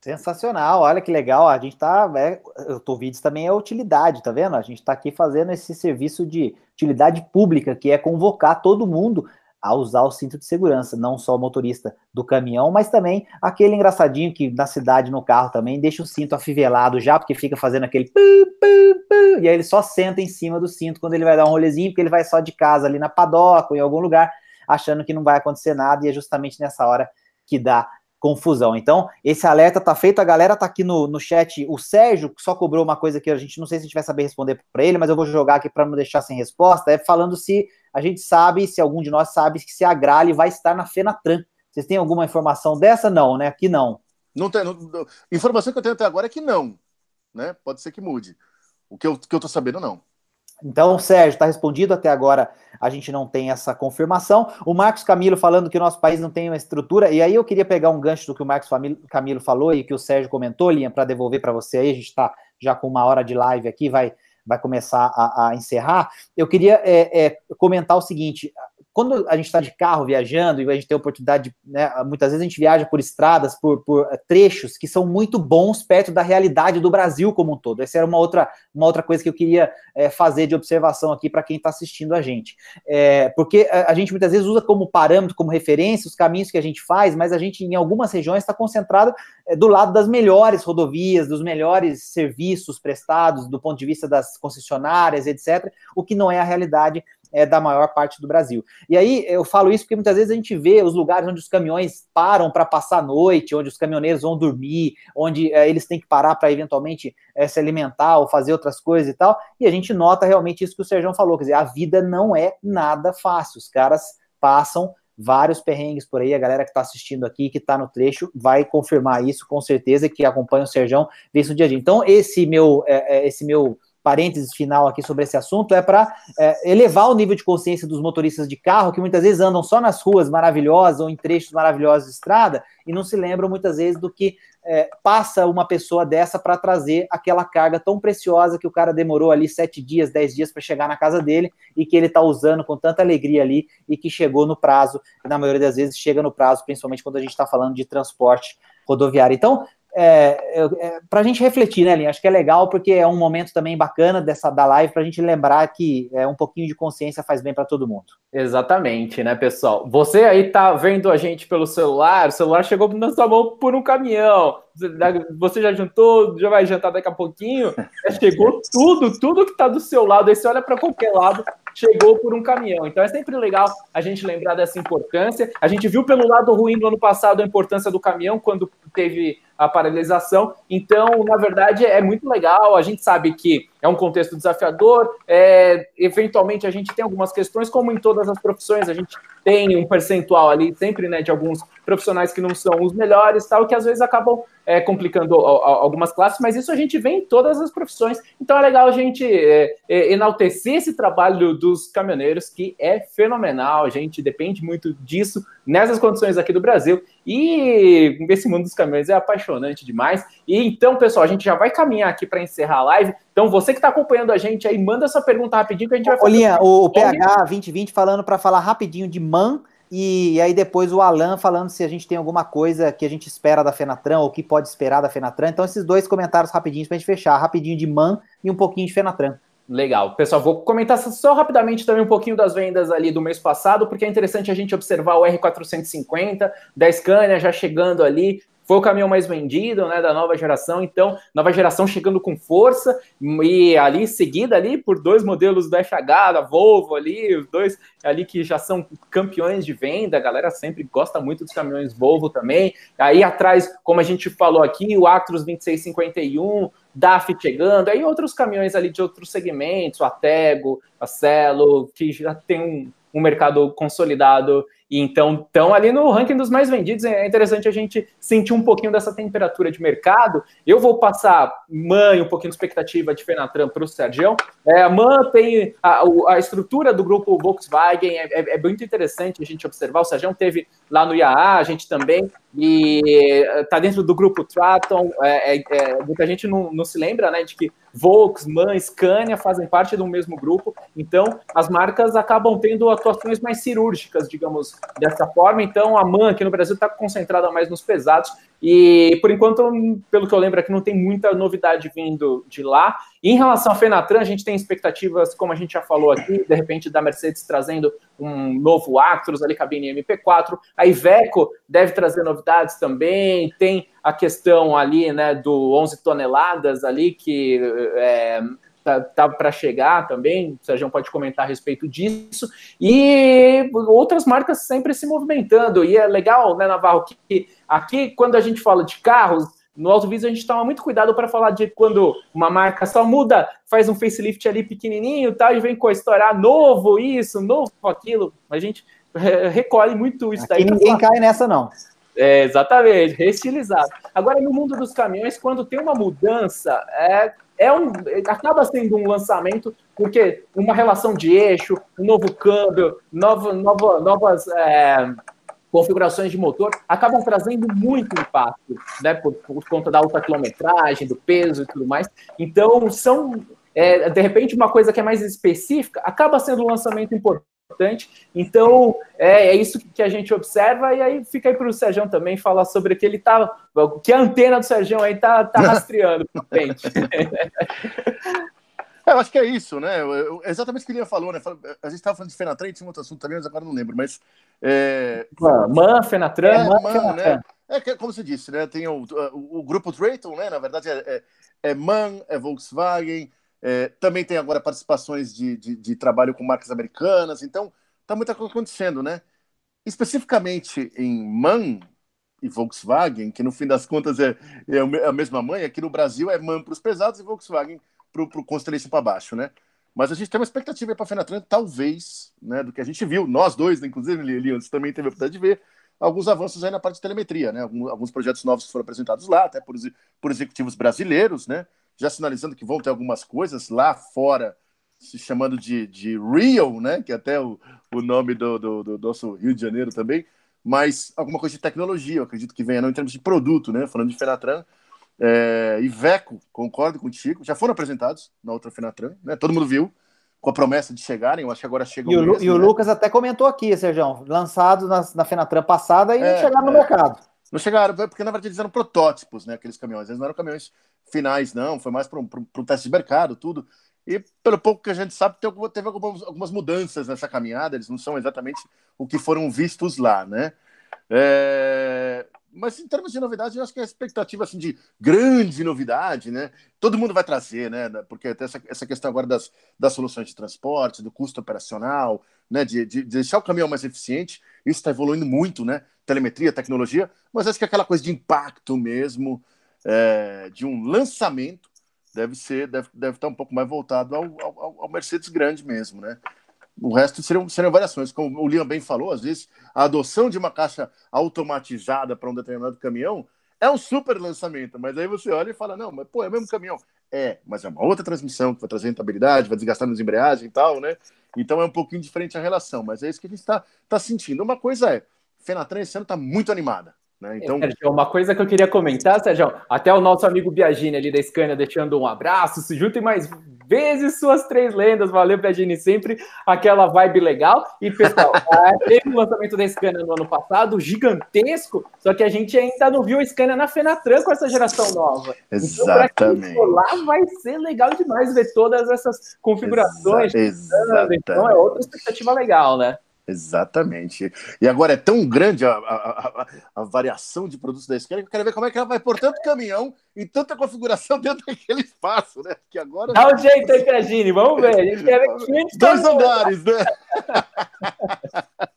Sensacional, olha que legal. A gente tá. É, o Tovides também é utilidade, tá vendo? A gente está aqui fazendo esse serviço de utilidade pública, que é convocar todo mundo a usar o cinto de segurança, não só o motorista do caminhão, mas também aquele engraçadinho que na cidade, no carro também, deixa o cinto afivelado já, porque fica fazendo aquele e aí ele só senta em cima do cinto quando ele vai dar um rolezinho, porque ele vai só de casa ali na padoca ou em algum lugar achando que não vai acontecer nada, e é justamente nessa hora que dá confusão. Então, esse alerta tá feito, a galera tá aqui no, no chat, o Sérgio só cobrou uma coisa que a gente não sei se a gente vai saber responder para ele, mas eu vou jogar aqui para não deixar sem resposta, é falando se a gente sabe, se algum de nós sabe que se a Grale vai estar na Fenatran. Vocês têm alguma informação dessa? Não, né? Aqui não. Não tem. Não, informação que eu tenho até agora é que não. Né? Pode ser que mude. O que eu, que eu tô sabendo, não. Então, Sérgio, está respondido. Até agora a gente não tem essa confirmação. O Marcos Camilo falando que o nosso país não tem uma estrutura. E aí eu queria pegar um gancho do que o Marcos Camilo falou e que o Sérgio comentou, Linha, para devolver para você aí. A gente está já com uma hora de live aqui, vai, vai começar a, a encerrar. Eu queria é, é, comentar o seguinte: quando a gente está de carro viajando e a gente tem a oportunidade, né, muitas vezes a gente viaja por estradas, por, por, eh, trechos que são muito bons perto da realidade do Brasil como um todo. Essa era uma outra, uma outra coisa que eu queria é, fazer de observação aqui para quem está assistindo a gente. É, porque a, a, gente muitas vezes usa como parâmetro, como referência, os caminhos que a gente faz, mas a gente, em algumas regiões, está concentrado é, do lado das melhores rodovias, dos melhores serviços prestados, do ponto de vista das concessionárias, etc., o que não é a realidade é, da maior parte do Brasil. E aí eu falo isso porque muitas vezes a gente vê os lugares onde os caminhões param para passar a noite, onde os caminhoneiros vão dormir, onde é, eles têm que parar para eventualmente é, se alimentar ou fazer outras coisas e tal. E a gente nota realmente isso que o Sérgio falou, quer dizer, a vida não é nada fácil. Os caras passam vários perrengues por aí, a galera que está assistindo aqui, que está no trecho, vai confirmar isso com certeza, que acompanha o Serjão, vê isso no dia a dia. Então, esse meu, é, é esse meu parênteses final aqui sobre esse assunto é para é, elevar o nível de consciência dos motoristas de carro, que muitas vezes andam só nas ruas maravilhosas ou em trechos maravilhosos de estrada e não se lembram muitas vezes do que é, passa uma pessoa dessa para trazer aquela carga tão preciosa que o cara demorou ali sete dias, dez dias para chegar na casa dele e que ele está usando com tanta alegria ali e que chegou no prazo, e na maioria das vezes chega no prazo, principalmente quando a gente está falando de transporte rodoviário. Então, é, é, para a gente refletir, né, Linha? Acho que é legal porque é um momento também bacana dessa da live para a gente lembrar que é, um pouquinho de consciência faz bem para todo mundo. Exatamente, né, pessoal? Você aí tá vendo a gente pelo celular, o celular chegou na sua mão por um caminhão. Você já jantou, já vai jantar daqui a pouquinho. chegou tudo, tudo que tá do seu lado. Aí você olha para qualquer lado, chegou por um caminhão. Então é sempre legal a gente lembrar dessa importância. A gente viu pelo lado ruim do ano passado a importância do caminhão quando teve a paralisação. Então, na verdade, é muito legal. A gente sabe que é um contexto desafiador. É, eventualmente, a gente tem algumas questões, como em todas as profissões, a gente tem um percentual ali sempre né, de alguns profissionais que não são os melhores, tal, que às vezes acabam é, complicando algumas classes, mas isso a gente vê em todas as profissões. Então é legal a gente é, é, enaltecer esse trabalho dos caminhoneiros, que é fenomenal. A gente depende muito disso nessas condições aqui do Brasil. E esse mundo dos caminhões é apaixonante demais. E então, pessoal, a gente já vai caminhar aqui para encerrar a live. Então, você que está acompanhando a gente aí, manda essa pergunta rapidinho que a gente vai fazer. Olinha, o PH 2020 falando para falar rapidinho de MAN e aí depois o Alan falando se a gente tem alguma coisa que a gente espera da Fenatran ou que pode esperar da Fenatran. Então esses dois comentários rapidinhos para a gente fechar, rapidinho de MAN e um pouquinho de Fenatran. Legal. Pessoal, vou comentar só rapidamente também um pouquinho das vendas ali do mês passado, porque é interessante a gente observar o R450 da Scania já chegando ali, foi o caminhão mais vendido, né, da nova geração. Então, nova geração chegando com força e ali seguida ali por dois modelos do FH, da Volvo ali, os dois ali que já são campeões de venda. A galera sempre gosta muito dos caminhões Volvo também. Aí atrás, como a gente falou aqui, o Actros 2651, DAF chegando, aí outros caminhões ali de outros segmentos, o Atego, a Celo, que já tem um, um mercado consolidado então estão ali no ranking dos mais vendidos. É interessante a gente sentir um pouquinho dessa temperatura de mercado. Eu vou passar mãe, um pouquinho de expectativa de Fenatran para o Sérgio. É, a MAN tem a, a, estrutura do grupo Volkswagen, é, é, é, muito interessante a gente observar. O Sérgio teve lá no IAA, a gente também, e está dentro do grupo Traton. É, é, é, muita gente não, não se lembra né, de que Volks, MAN, Scania fazem parte do mesmo grupo, então as marcas acabam tendo atuações mais cirúrgicas, digamos dessa forma. Então a MAN aqui no Brasil está concentrada mais nos pesados, e por enquanto, pelo que eu lembro aqui, não tem muita novidade vindo de lá. Em relação à Fenatran, a gente tem expectativas, como a gente já falou aqui, de repente da Mercedes trazendo um novo Actros ali, cabine MP4. A Iveco deve trazer novidades também. Tem a questão ali, né, do 11 toneladas ali, que é, tá, tá para chegar também. O Sérgio pode comentar a respeito disso. E outras marcas sempre se movimentando. E é legal, né, Navarro, que aqui, quando a gente fala de carros, no Autovídeo a gente toma muito cuidado para falar de quando uma marca só muda, faz um facelift ali pequenininho tal, e vem com a história ah, novo isso, novo aquilo. A gente recolhe muito isso daí. ninguém cai nessa, não. É, exatamente, reestilizado. Agora, no mundo dos caminhões, quando tem uma mudança, é, é um, acaba sendo um lançamento, porque uma relação de eixo, um novo câmbio, novo, novo, novas. É, configurações de motor acabam trazendo muito impacto, né, por, por, conta da alta quilometragem, do peso e tudo mais. Então, são, é, de repente, uma coisa que é mais específica acaba sendo um lançamento importante. Então, é, é isso que a gente observa, e aí fica aí para o Sérgio também falar sobre que ele tá. que a antena do Sérgio aí tá, tá (laughs) rastreando para frente. É, eu acho que é isso, né? Eu, exatamente o que ele falou, né? A gente estava falando de Fenatran, tinha um outro assunto também, mas agora não lembro. Mas. É... Man, Fenatran, é, Man, Fenatran. Né? É, como você disse, né? Tem o, o, o grupo Drayton, né? Na verdade, é, é, é MAN, é Volkswagen, É, também tem agora participações de, de, de, trabalho com marcas americanas, então está muita coisa acontecendo, né? Especificamente em MAN e Volkswagen, que no fim das contas é, é a mesma mãe, aqui no Brasil é MAN para os pesados e Volkswagen para o Constellation para baixo, né? Mas a gente tem uma expectativa para a Fenatran, talvez, né, do que a gente viu, nós dois, inclusive, Lilian, também teve a oportunidade de ver, alguns avanços aí na parte de telemetria, né? Alguns, projetos novos foram apresentados lá, até por, por executivos brasileiros, né? Já sinalizando que vão ter algumas coisas lá fora, se chamando de, de Real, né? Que é até o, o nome do, do, do, nosso Rio de Janeiro também, mas alguma coisa de tecnologia, eu acredito que venha, não em termos de produto, né? Falando de Fenatran. É, Iveco, concordo contigo, já foram apresentados na outra Fenatran, né? Todo mundo viu com a promessa de chegarem, eu acho que agora chegam e o, mesmo, e o né? Lucas até comentou aqui, Sérgio, lançado na, na Fenatran passada e é, não chegaram no é. mercado. Não chegaram, porque na verdade eles eram protótipos, né? Aqueles caminhões, eles não eram caminhões finais, não, foi mais para um, um, teste de mercado, tudo. E pelo pouco que a gente sabe, teve algumas, algumas mudanças nessa caminhada, eles não são exatamente o que foram vistos lá, né? É... Mas em termos de novidade, eu acho que a expectativa assim, de grande novidade, né? Todo mundo vai trazer, né? Porque tem essa, essa questão agora das, das soluções de transporte, do custo operacional, né? De, de, de deixar o caminhão mais eficiente. Isso está evoluindo muito, né? Telemetria, tecnologia, mas acho que aquela coisa de impacto mesmo, é, de um lançamento, deve ser, deve, deve estar um pouco mais voltado ao, ao, ao Mercedes grande mesmo, né? O resto seriam, seriam variações. Como o Liam bem falou, às vezes a adoção de uma caixa automatizada para um determinado caminhão é um super lançamento, mas aí você olha e fala: não, mas pô, é o mesmo caminhão. É, mas é uma outra transmissão que vai trazer rentabilidade, vai desgastar nos embreagem e tal, né? Então é um pouquinho diferente a relação, mas é isso que a gente está tá sentindo. Uma coisa é, Fenatran esse ano está muito animada. Né? Então... Sérgio, uma coisa que eu queria comentar, Sérgio, até o nosso amigo Biagini ali da Scania deixando um abraço, se juntem mais vezes suas três lendas, valeu Biagini, sempre aquela vibe legal. E pessoal, (laughs) teve o lançamento da Scania no ano passado, gigantesco, só que a gente ainda não viu a Scania na Fenatran com essa geração nova. Exatamente. Então, lá vai ser legal demais ver todas essas configurações. Exa exatamente. Então é outra expectativa legal, né? Exatamente. E agora é tão grande a, a, a, a variação de produtos da esquerda que eu quero ver como é que ela vai por tanto caminhão e tanta configuração (laughs) dentro daquele espaço, né? Que agora... Dá um jeito aí, Cagini, vamos ver. A gente quer ver (laughs) 500 Dois andares, né? (laughs)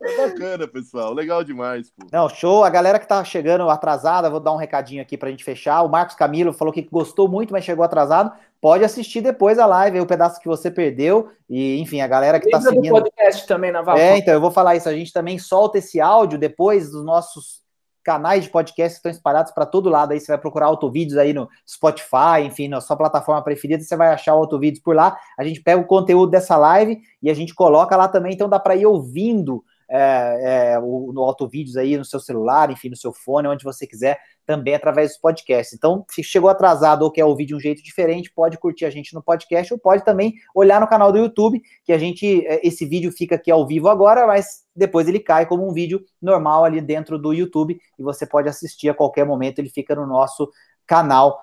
É bacana, pessoal. Legal demais. Pô. Não, show. A galera que tá chegando atrasada, vou dar um recadinho aqui pra gente fechar. O Marcos Camilo falou que gostou muito, mas chegou atrasado. Pode assistir depois a live, o pedaço que você perdeu. E, enfim, a galera que Lembra tá seguindo. podcast também na É, então, eu vou falar isso. A gente também solta esse áudio depois dos nossos canais de podcast que estão espalhados para todo lado. Aí você vai procurar autovídeos aí no Spotify, enfim, na sua plataforma preferida, você vai achar o autovídeos por lá. A gente pega o conteúdo dessa live e a gente coloca lá também, então dá para ir ouvindo é, é, o, no autovídeos aí no seu celular, enfim, no seu fone, onde você quiser, também através dos podcasts. Então, se chegou atrasado ou quer ouvir de um jeito diferente, pode curtir a gente no podcast ou pode também olhar no canal do YouTube, que a gente, é, esse vídeo fica aqui ao vivo agora, mas depois ele cai como um vídeo normal ali dentro do YouTube e você pode assistir a qualquer momento, ele fica no nosso canal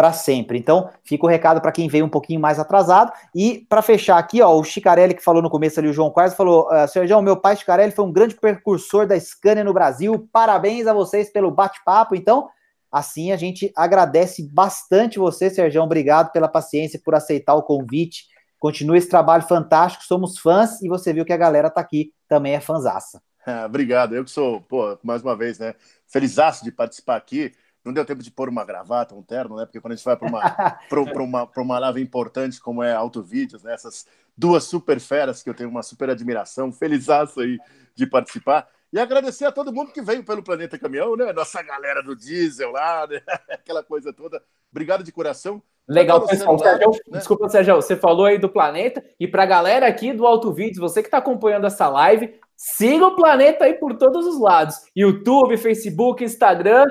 para sempre. Então, fica o recado para quem veio um pouquinho mais atrasado. E para fechar aqui, ó, o Chicarelli que falou no começo ali, o João Quais falou: Sérgio, meu pai Chicarelli foi um grande precursor da Scania no Brasil. Parabéns a vocês pelo bate-papo. Então, assim a gente agradece bastante você, Sérgio. Obrigado pela paciência, por aceitar o convite. Continue esse trabalho fantástico, somos fãs e você viu que a galera tá aqui também é fanzaça. É, (laughs) obrigado, eu que sou, pô, mais uma vez, né, felizaço de participar aqui. Não deu tempo de pôr uma gravata, um terno, né? Porque quando a gente vai para uma, (laughs) pra, uma, pra uma live importante como é Autovídeos, né? Essas duas super feras que eu tenho uma super admiração, felizaço aí de participar. E agradecer a todo mundo que veio pelo Planeta Caminhão, né? Nossa galera do diesel lá, né? (laughs) aquela coisa toda. Obrigado de coração. Legal, pessoal. Sérgio, né? Desculpa, Sérgio, você falou aí do planeta. E para a galera aqui do Auto Vídeos, você que está acompanhando essa live, siga o planeta aí por todos os lados: YouTube, Facebook, Instagram.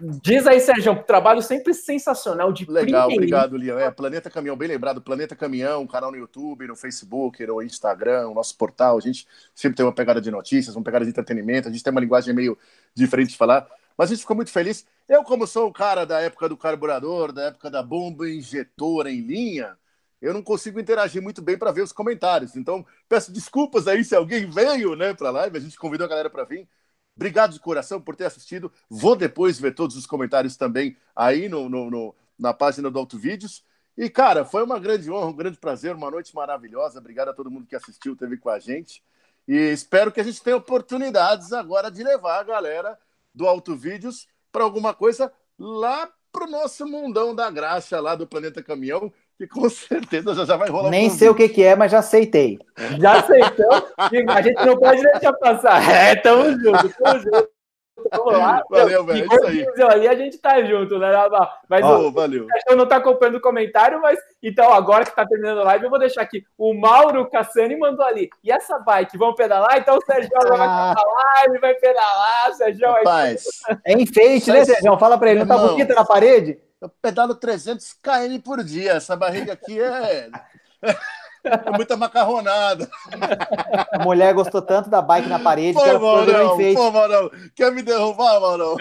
Diz aí, Sérgio, um trabalho sempre sensacional de Legal, obrigado, Liam. É, Planeta Caminhão, bem lembrado, Planeta Caminhão, canal no YouTube, no Facebook, no Instagram, o nosso portal. A gente sempre tem uma pegada de notícias, uma pegada de entretenimento, a gente tem uma linguagem meio diferente de falar, mas a gente ficou muito feliz. Eu, como sou o cara da época do carburador, da época da bomba injetora em linha, eu não consigo interagir muito bem para ver os comentários. Então, peço desculpas aí se alguém veio né, para a live, a gente convidou a galera para vir. Obrigado de coração por ter assistido. Vou depois ver todos os comentários também aí no, no, no na página do Auto Vídeos. E, cara, foi uma grande honra, um grande prazer, uma noite maravilhosa. Obrigado a todo mundo que assistiu, teve com a gente. E espero que a gente tenha oportunidades agora de levar a galera do Auto Vídeos para alguma coisa lá pro nosso mundão da graxa lá do Planeta Caminhão, que com certeza já, já vai rolar. Nem um sei o que, que é, mas já aceitei. Já aceitou? a gente não pode deixar passar. (laughs) É, tamo junto, tamo junto. Vamos lá. Valeu, velho. É isso aí. ali a gente tá junto, né? Mas oh, o valeu. o não tá acompanhando o comentário, mas então agora que tá terminando a live, eu vou deixar aqui. O Mauro Cassani mandou ali. E essa bike, vamos pedalar? Então o Sérgio ah. vai pedalar, ele vai pedalar, Sérgio. Rapaz, é enfeite, né, Sérgio? Fala pra ele, não tá bonita na parede? Eu pedalo 300 km por dia. Essa barriga aqui é. É muita macarronada. A mulher gostou tanto da bike na parede pô, que ela Maurão. Pô, Maurão, quer me derrubar, Maurão?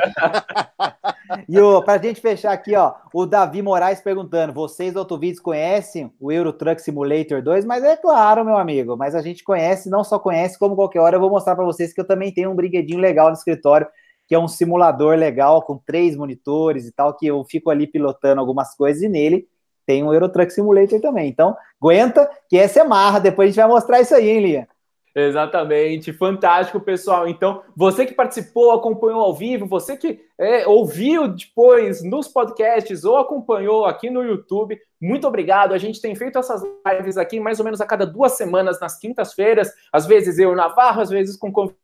E o, pra gente fechar aqui, ó, o Davi Moraes perguntando: vocês do Autovídeos conhecem o Euro Truck Simulator 2? Mas é claro, meu amigo, mas a gente conhece, não só conhece, como qualquer hora eu vou mostrar para vocês que eu também tenho um brinquedinho legal no escritório, que é um simulador legal com três monitores e tal, que eu fico ali pilotando algumas coisas e nele tem um Euro Truck Simulator também. Então, aguenta, que essa é marra. Depois a gente vai mostrar isso aí, hein, Lia? Exatamente, fantástico, pessoal. Então, você que participou, acompanhou ao vivo, você que é, ouviu depois nos podcasts ou acompanhou aqui no YouTube, muito obrigado. A gente tem feito essas lives aqui mais ou menos a cada duas semanas, nas quintas-feiras, às vezes eu, Navarro, às vezes com convidados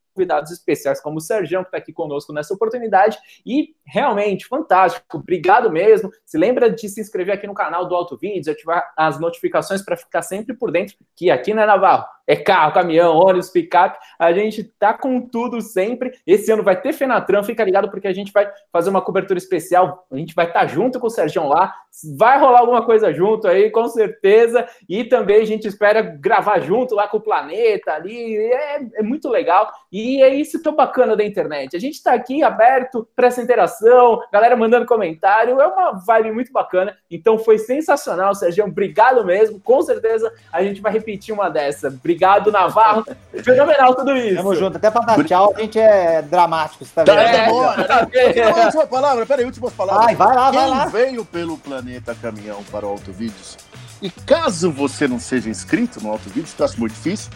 especiais como o Sergião, que está aqui conosco nessa oportunidade. E realmente, fantástico. Obrigado mesmo. Se lembra de se inscrever aqui no canal do Auto Vídeos, ativar as notificações para ficar sempre por dentro, que aqui na é Navarro é carro, caminhão, ônibus, picape. A gente tá com tudo sempre. Esse ano vai ter Fenatran, fica ligado porque a gente vai fazer uma cobertura especial. A gente vai estar tá junto com o Sergião lá. Vai rolar alguma coisa junto aí, com certeza. E também a gente espera gravar junto lá com o Planeta ali. É, é muito legal. E é isso tão bacana da internet. A gente está aqui aberto para essa interação, galera mandando comentário. É uma vibe muito bacana. Então foi sensacional, Sergião. Obrigado mesmo. Com certeza a gente vai repetir uma dessa. Obrigado Obrigado, Navarro. Fenomenal tudo isso. Tamo junto. Até pra dar tchau, a gente é dramático, você tá vendo? É, tá bom, última palavra, peraí, últimas palavras. Ai, vai lá, Quem vai lá. veio pelo Planeta Caminhão para o Auto Vídeos, e caso você não seja inscrito no Auto Vídeos, que eu acho muito difícil,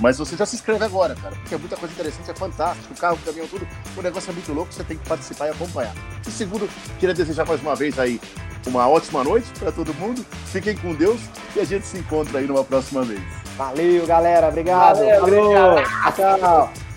mas você já se inscreve agora, cara, porque é muita coisa interessante, é fantástico. O carro, o caminhão, tudo. O negócio é muito louco, você tem que participar e acompanhar. E segundo, queria desejar mais uma vez aí uma ótima noite para todo mundo. Fiquem com Deus e a gente se encontra aí numa próxima vez. Valeu, galera. Obrigado. Valeu, Valeu. Tchau.